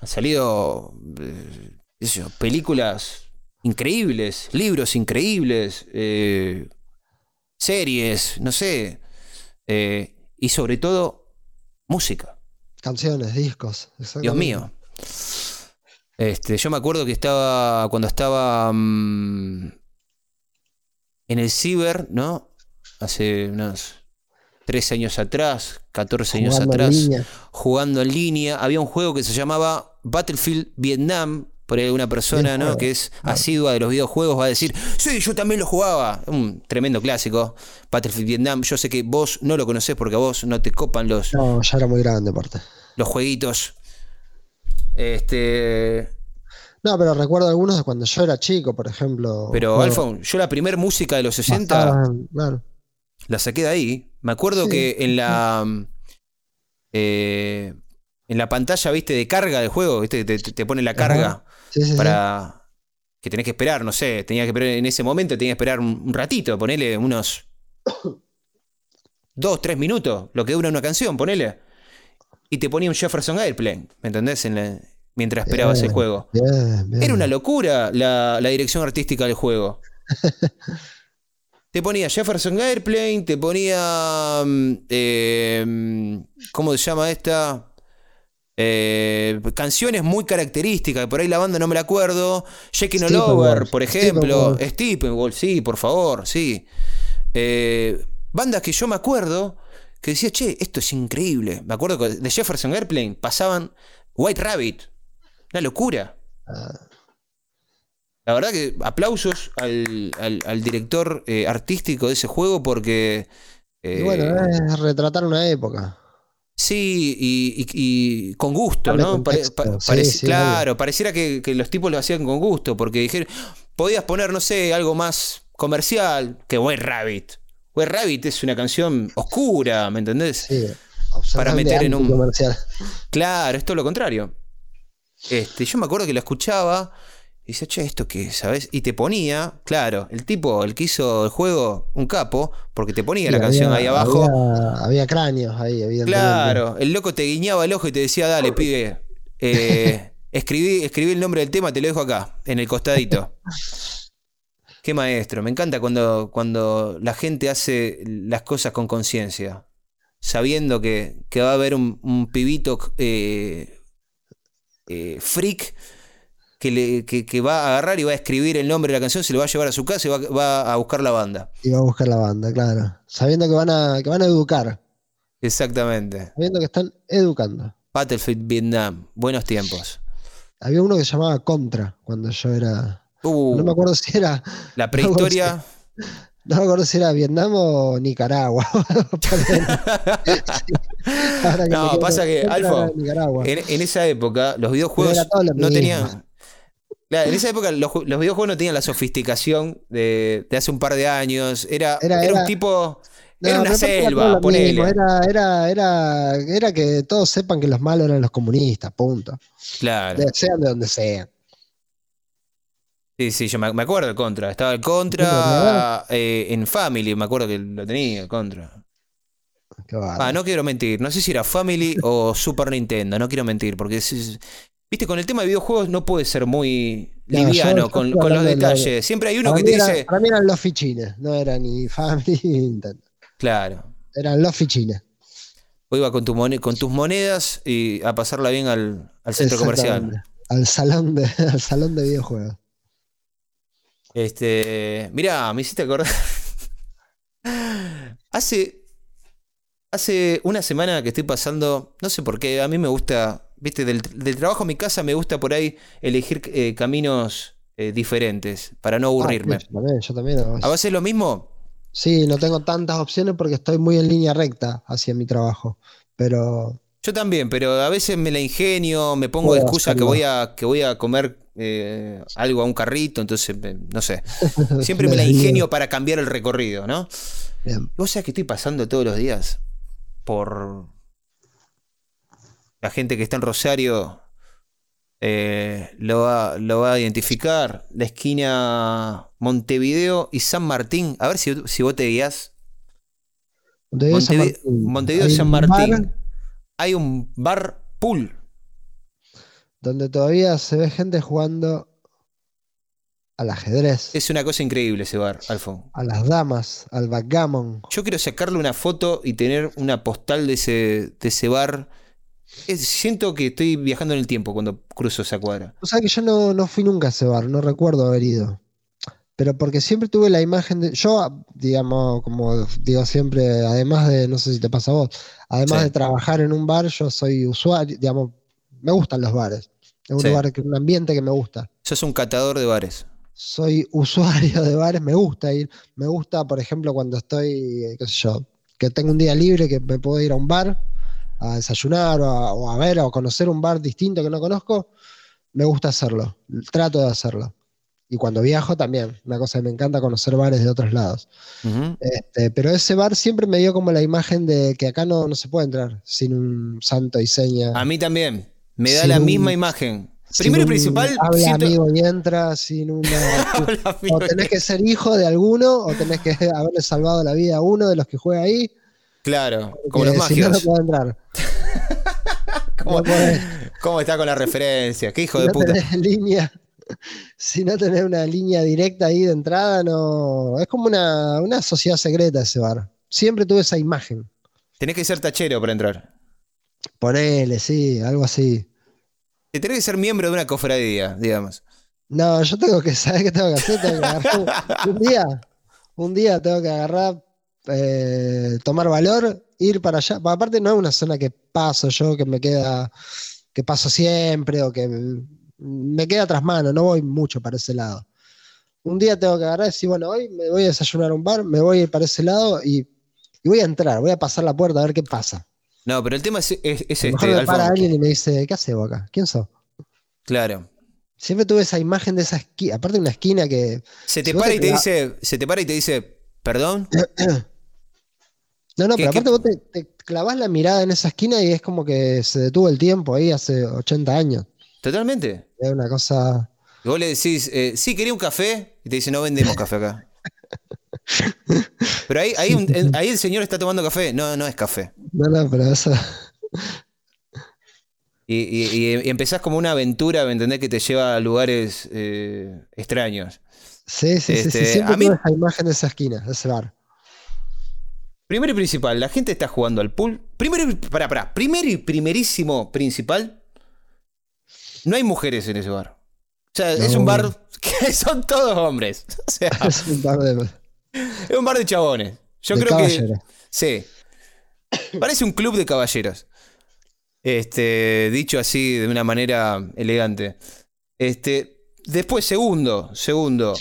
Han salido eh, películas increíbles, libros increíbles, eh, series, no sé. eh, y sobre todo, música. Canciones, discos. Dios mío. Este, yo me acuerdo que estaba. Cuando estaba. mm, en el ciber, ¿no? Hace unos 13 años atrás, 14 años en atrás. línea. jugando en línea. Había un juego que se llamaba Battlefield Vietnam. Por ahí una persona ¿no? que es asidua de los videojuegos va a decir, sí, yo también lo jugaba. Un tremendo clásico. Battlefield Vietnam. Yo sé que vos no lo conocés porque a vos no te copan los, No, ya era muy grande aparte. los jueguitos. Este. No, pero recuerdo algunos de cuando yo era chico, por ejemplo. Pero juegos Alfon, yo la primer música de los 60 basadas- Claro. la saqué de ahí. Me acuerdo Sí. que en la. eh, en la pantalla, viste, de carga del juego, viste, te, te- pone la carga. Sí, sí, sí. para que tenés que esperar, no sé, tenía que esperar en ese momento, tenía que esperar un, ratito, ponele unos (coughs) dos, tres minutos, lo que dura una canción, ponele. Y te ponía un Jefferson Airplane, ¿me entendés? En la- mientras esperabas el Bien, juego. Bien, bien. Era una locura la, la dirección artística del juego. (laughs) Te ponía Jefferson Airplane, te ponía. eh, ¿Cómo se llama esta? Eh, canciones muy características, por ahí la banda no me la acuerdo. Shaking All Steppenwolf, Over, por ejemplo. Steppenwolf. Steppenwolf, sí, por favor, sí. Eh, bandas que yo me acuerdo que decía, che, esto es increíble. Me acuerdo que de Jefferson Airplane pasaban White Rabbit. Una locura. Ah, La verdad que aplausos al, al- al director eh, artístico de ese juego porque... y eh, bueno, es retratar una época. Sí, y, y- y con gusto, ¿no? Pare- contexto, pa- sí, parec- sí, claro, pareciera que, que los tipos lo hacían con gusto, porque dijeron, podías poner, no sé, algo más comercial que White Rabbit. White Rabbit es una canción oscura, ¿me entendés? Sí, Para meter en un- anticomercial. Claro, es todo lo contrario. Este, yo me acuerdo que lo escuchaba y decía, che, ¿esto qué es? ¿Sabes? Y te ponía, claro, el tipo, el que hizo el juego, un capo, porque te ponía Sí, la canción había- ahí abajo. Había, había cráneos ahí, evidentemente. Claro, el loco te guiñaba el ojo y te decía, dale, pibe, eh, (laughs) escribí, escribí el nombre del tema, te lo dejo acá, en el costadito. (laughs) Qué maestro, me encanta cuando, cuando la gente hace las cosas con conciencia, sabiendo que, que va a haber un, un pibito eh, eh, freak que, le- que- que va a agarrar y va a escribir el nombre de la canción, se lo va a llevar a su casa y va, va a buscar la banda. Iba a buscar la banda, claro. Sabiendo que van a, que van a educar. Exactamente. Sabiendo que están educando. Battlefield Vietnam, buenos tiempos. Había uno que se llamaba Contra cuando yo era. Uh, No me acuerdo si era. La prehistoria. No me acuerdo si era Vietnam o Nicaragua. (laughs) (laughs) No, pasa que, Nicaragua. En, en esa época, los videojuegos no tenían. Claro, en esa época los, ju- los videojuegos no tenían la sofisticación de, de hace un par de años. Era, Era- era, un tipo. No, era una selva, ponele. Era, era, era, era que todos sepan que los malos eran los comunistas, punto. Claro. De- sean de donde sean. Sí, sí, yo me, me acuerdo del Contra. Estaba el Contra eh, en Family, me acuerdo que lo tenía, el Contra. Ah, no quiero mentir. No sé si era Family o Super Nintendo, no quiero mentir. Porque, viste, con el tema de videojuegos no puede ser muy liviano con, los de detalles. Siempre hay uno para, que te era- dice. para mí eran los fichines, no era ni Family (laughs) ni Nintendo. Claro. Eran los fichines. Vos ibas con, tu con tus monedas y a pasarla bien al, al centro comercial. Al salón de, (laughs) al salón de videojuegos. Este, mirá, me hiciste acordar. (laughs) hace, hace una semana que estoy pasando, no sé por qué, a mí me gusta, viste, del, del trabajo a mi casa me gusta por ahí elegir eh, caminos eh, diferentes para no aburrirme. Ah, sí, yo también, yo también. ¿A eso. vos es lo mismo? Sí, no tengo tantas opciones porque estoy muy en línea recta hacia mi trabajo. Pero Yo también, pero a veces me la ingenio, me pongo de excusa que voy a, que voy a comer eh, algo a un carrito, entonces, no sé. (laughs) Siempre me la ingenio para cambiar el recorrido, ¿no? Bien. Vos sabés que estoy pasando todos los días por la gente que está en Rosario eh, lo, va, lo va a identificar. La esquina Montevideo y San Martín. A ver si, si vos te guías. Montevideo, San Montevideo, Martín. Montevideo y Hay San Martín. Hay un bar pool. donde todavía se ve gente jugando al ajedrez, Es una cosa increíble ese bar, Alfon. a las damas, al backgammon. Yo quiero sacarle una foto y tener una postal de ese, de ese bar. Es- siento que estoy viajando en el tiempo cuando cruzo esa cuadra. O sea que yo no, no fui nunca a ese bar, no recuerdo haber ido. Pero porque siempre tuve la imagen de. Yo, digamos, como digo siempre, además de, no sé si te pasa a vos, además Sí. de trabajar en un bar, yo soy usuario, digamos, me gustan los bares. Es un Sí. lugar, un ambiente que me gusta. Sos un catador de bares. Soy usuario de bares, me gusta ir. Me gusta, por ejemplo, cuando estoy, eh, qué sé yo, que tengo un día libre, que me puedo ir a un bar a desayunar o a, o a ver o a conocer un bar distinto que no conozco, me gusta hacerlo. Trato de hacerlo. Y cuando viajo también, una cosa que me encanta conocer bares de otros lados. Este, pero ese bar siempre me dio como la imagen de que acá no, no se puede entrar sin un santo y seña. A mí también. Me da Sin la un- misma imagen. Primero y principal, Habla siento- amigo y entra sin una. (laughs) O tenés que ser hijo de alguno, o tenés que (laughs) haberle salvado la vida a uno de los que juega ahí. Claro, como los si no, magios. entrar. (laughs) ¿Cómo, no cómo está con la referencia? Qué hijo Si de no puta. (laughs) línea. si no tenés una línea directa ahí de entrada, no. Es como una, una sociedad secreta ese bar. Siempre tuve esa imagen. Tenés que ser tachero para entrar. Ponele, sí, algo así. Te tenés que ser miembro de una cofradía, digamos. No, yo tengo que (laughs) saber qué tengo que hacer. Tengo que agarrar un día, un día tengo que agarrar, eh, tomar valor, ir para allá. Aparte no es una zona que paso yo, que me queda, que paso siempre o que me queda tras mano, no voy mucho para ese lado. Un día tengo que agarrar y decir, bueno, hoy me voy a desayunar a un bar, me voy a ir para ese lado y, y voy a entrar, voy a pasar la puerta a ver qué pasa. No, pero el tema es, es, es A lo mejor este, me para alguien y me dice, ¿qué haces vos acá? ¿Quién sos? Claro. Siempre tuve esa imagen de esa esquina, aparte de una esquina que Se te Si para te y te dice, se te para y te dice, perdón. (coughs) No, no, ¿Qué- pero aparte vos te, te clavás la mirada en esa esquina y es como que se detuvo el tiempo ahí hace 80 años. Totalmente. Es una cosa. Y vos le decís, eh, sí, quería un café. Y te dice, no vendemos café acá. (laughs) Pero ahí, ahí, un- el- ahí el señor está tomando café. No, no es café. No, no, pero eso. Y, y- y empezás como una aventura, ¿me entendés? Que te lleva a lugares eh, extraños. Sí, sí, sí, Este, sí. Siempre a mí- esa imagen de esa esquina, de ese bar. Primero y principal, la gente está jugando al pool. Primero y, pará, pará. Primero y primerísimo principal, no hay mujeres en ese bar. O sea, es un bar (laughs) que son todos hombres. (laughs) O sea, Es un bar de, es un bar de chabones. Yo de creo caballeros. que. Sí. (coughs) Parece un club de caballeros. Este, dicho así de una manera elegante. Este, después, segundo, segundo.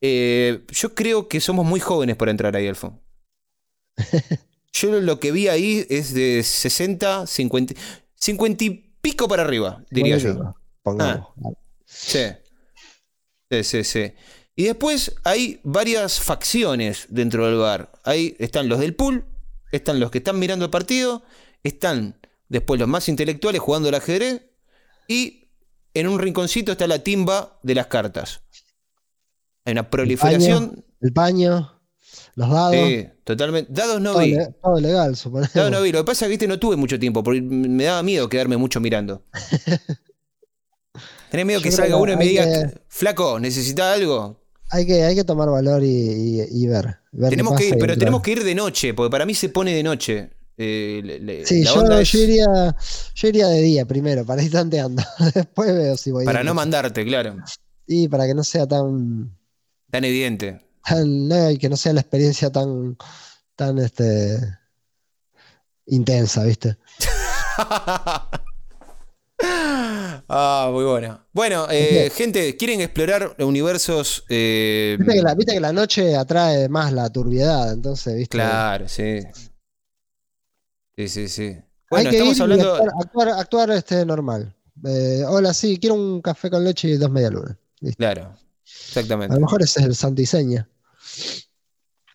Eh, yo creo que somos muy jóvenes para entrar ahí, Alfon. Yo lo que vi ahí es de 60, 50, 50 y pico para arriba, diría yo. Pongamos. Sí. Sí, sí, sí. Y después hay varias facciones dentro del bar. Ahí están los del pool, están los que están mirando el partido, están después los más intelectuales jugando al ajedrez y en un rinconcito está la timba de las cartas. Hay una proliferación. El paño, los dados. Sí, totalmente. Dados no todo, vi. le- todo legal, suponemos. Dados no vi. Lo que pasa es que ¿viste? no tuve mucho tiempo porque me daba miedo quedarme mucho mirando. (laughs) Tenés miedo Yo que salga que uno y me diga, que- flaco, ¿necesitas algo? Hay que, hay que tomar valor y, y- y ver. Tenemos que ir, pero entrar. tenemos que ir de noche, porque para mí se pone de noche. Eh, le- le- Sí, la yo, es yo iría, yo iría de día primero, para ir tanteando. (laughs) Después veo si voy para no mandarte, claro. Y para que no sea tan, Tan evidente. Tan no, y que no sea la experiencia tan, tan este intensa, ¿viste? (laughs) ah, muy bueno. Bueno, eh, gente, ¿quieren explorar universos? eh, Viste que, la, viste que la noche atrae más la turbiedad, entonces, ¿viste? claro, sí. Sí, sí, sí. Hay Bueno, que estamos ir hablando. actuar, actuar, actuar, este, normal. Eh, hola, sí, quiero un café con leche y dos medialunas. Listo. Claro, A exactamente. lo mejor ese es el santiseña.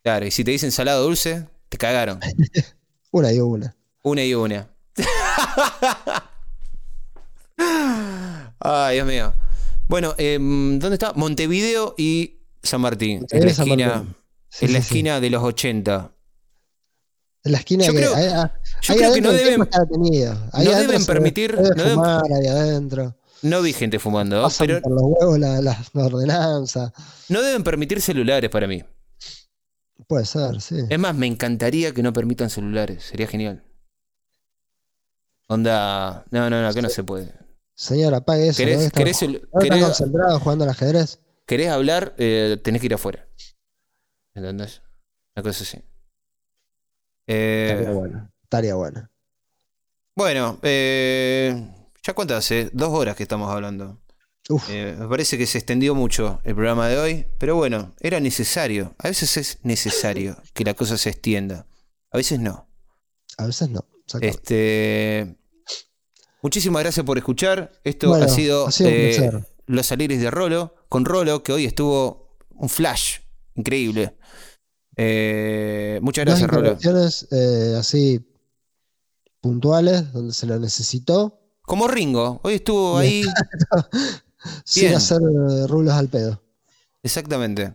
Claro, y si te dicen salado dulce, te cagaron. (laughs) Una y una. Una y una. (laughs) Ay, Dios mío. Bueno, em, ¿dónde está? Montevideo y San Martín. Es la San esquina. Sí, es la sí, sí. esquina de los 80. En la esquina Yo que. creo- ahí- Yo creo que no deben, no deben permitir- no deben- ahí adentro. No vi gente fumando, Pasan pero por los huevos la- las ordenanzas. no deben permitir celulares para mí. Puede ser, sí. Es más, me encantaría que no permitan celulares, sería genial. Onda, no, no, no, que no se puede. Señor, apague eso. ¿Querés, ¿no? Querés, el- ¿no está querés- concentrado jugando al ajedrez? querés hablar? Eh, tenés que ir afuera. ¿Entendés? Una cosa así. Eh, Estaría bueno. Estaría bueno. Bueno, eh, ¿ya cuántas hace? Dos horas que estamos hablando. Eh, me parece que se extendió mucho el programa de hoy, pero bueno, era necesario. A veces es necesario que la cosa se extienda. A veces no. a veces no. Este, muchísimas gracias por escuchar. Esto Bueno, ha sido, ha sido un eh. Los Salires de Rolo, con Rolo, que hoy estuvo un flash increíble. Eh, muchas gracias, Rolo. así puntuales, donde se lo necesitó, Como Ringo, hoy estuvo ahí. (laughs) sin hacer eh, rulos al pedo. Exactamente.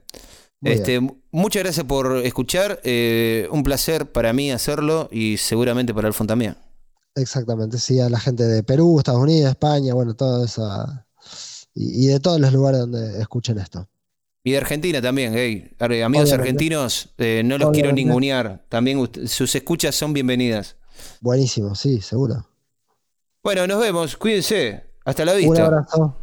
Muy Este, mu- muchas gracias por escuchar. eh, un placer para mí hacerlo y seguramente para Alfon también. Exactamente, sí, a la gente de Perú, Estados Unidos, España, bueno, toda esa. y, y de todos los lugares donde escuchen esto. Y de Argentina también, hey. Amigos Obviamente. argentinos, eh, no los quiero ningunear. También sus escuchas son bienvenidas. Buenísimo, sí, seguro. Bueno, nos vemos. Cuídense. Hasta la Un vista. abrazo.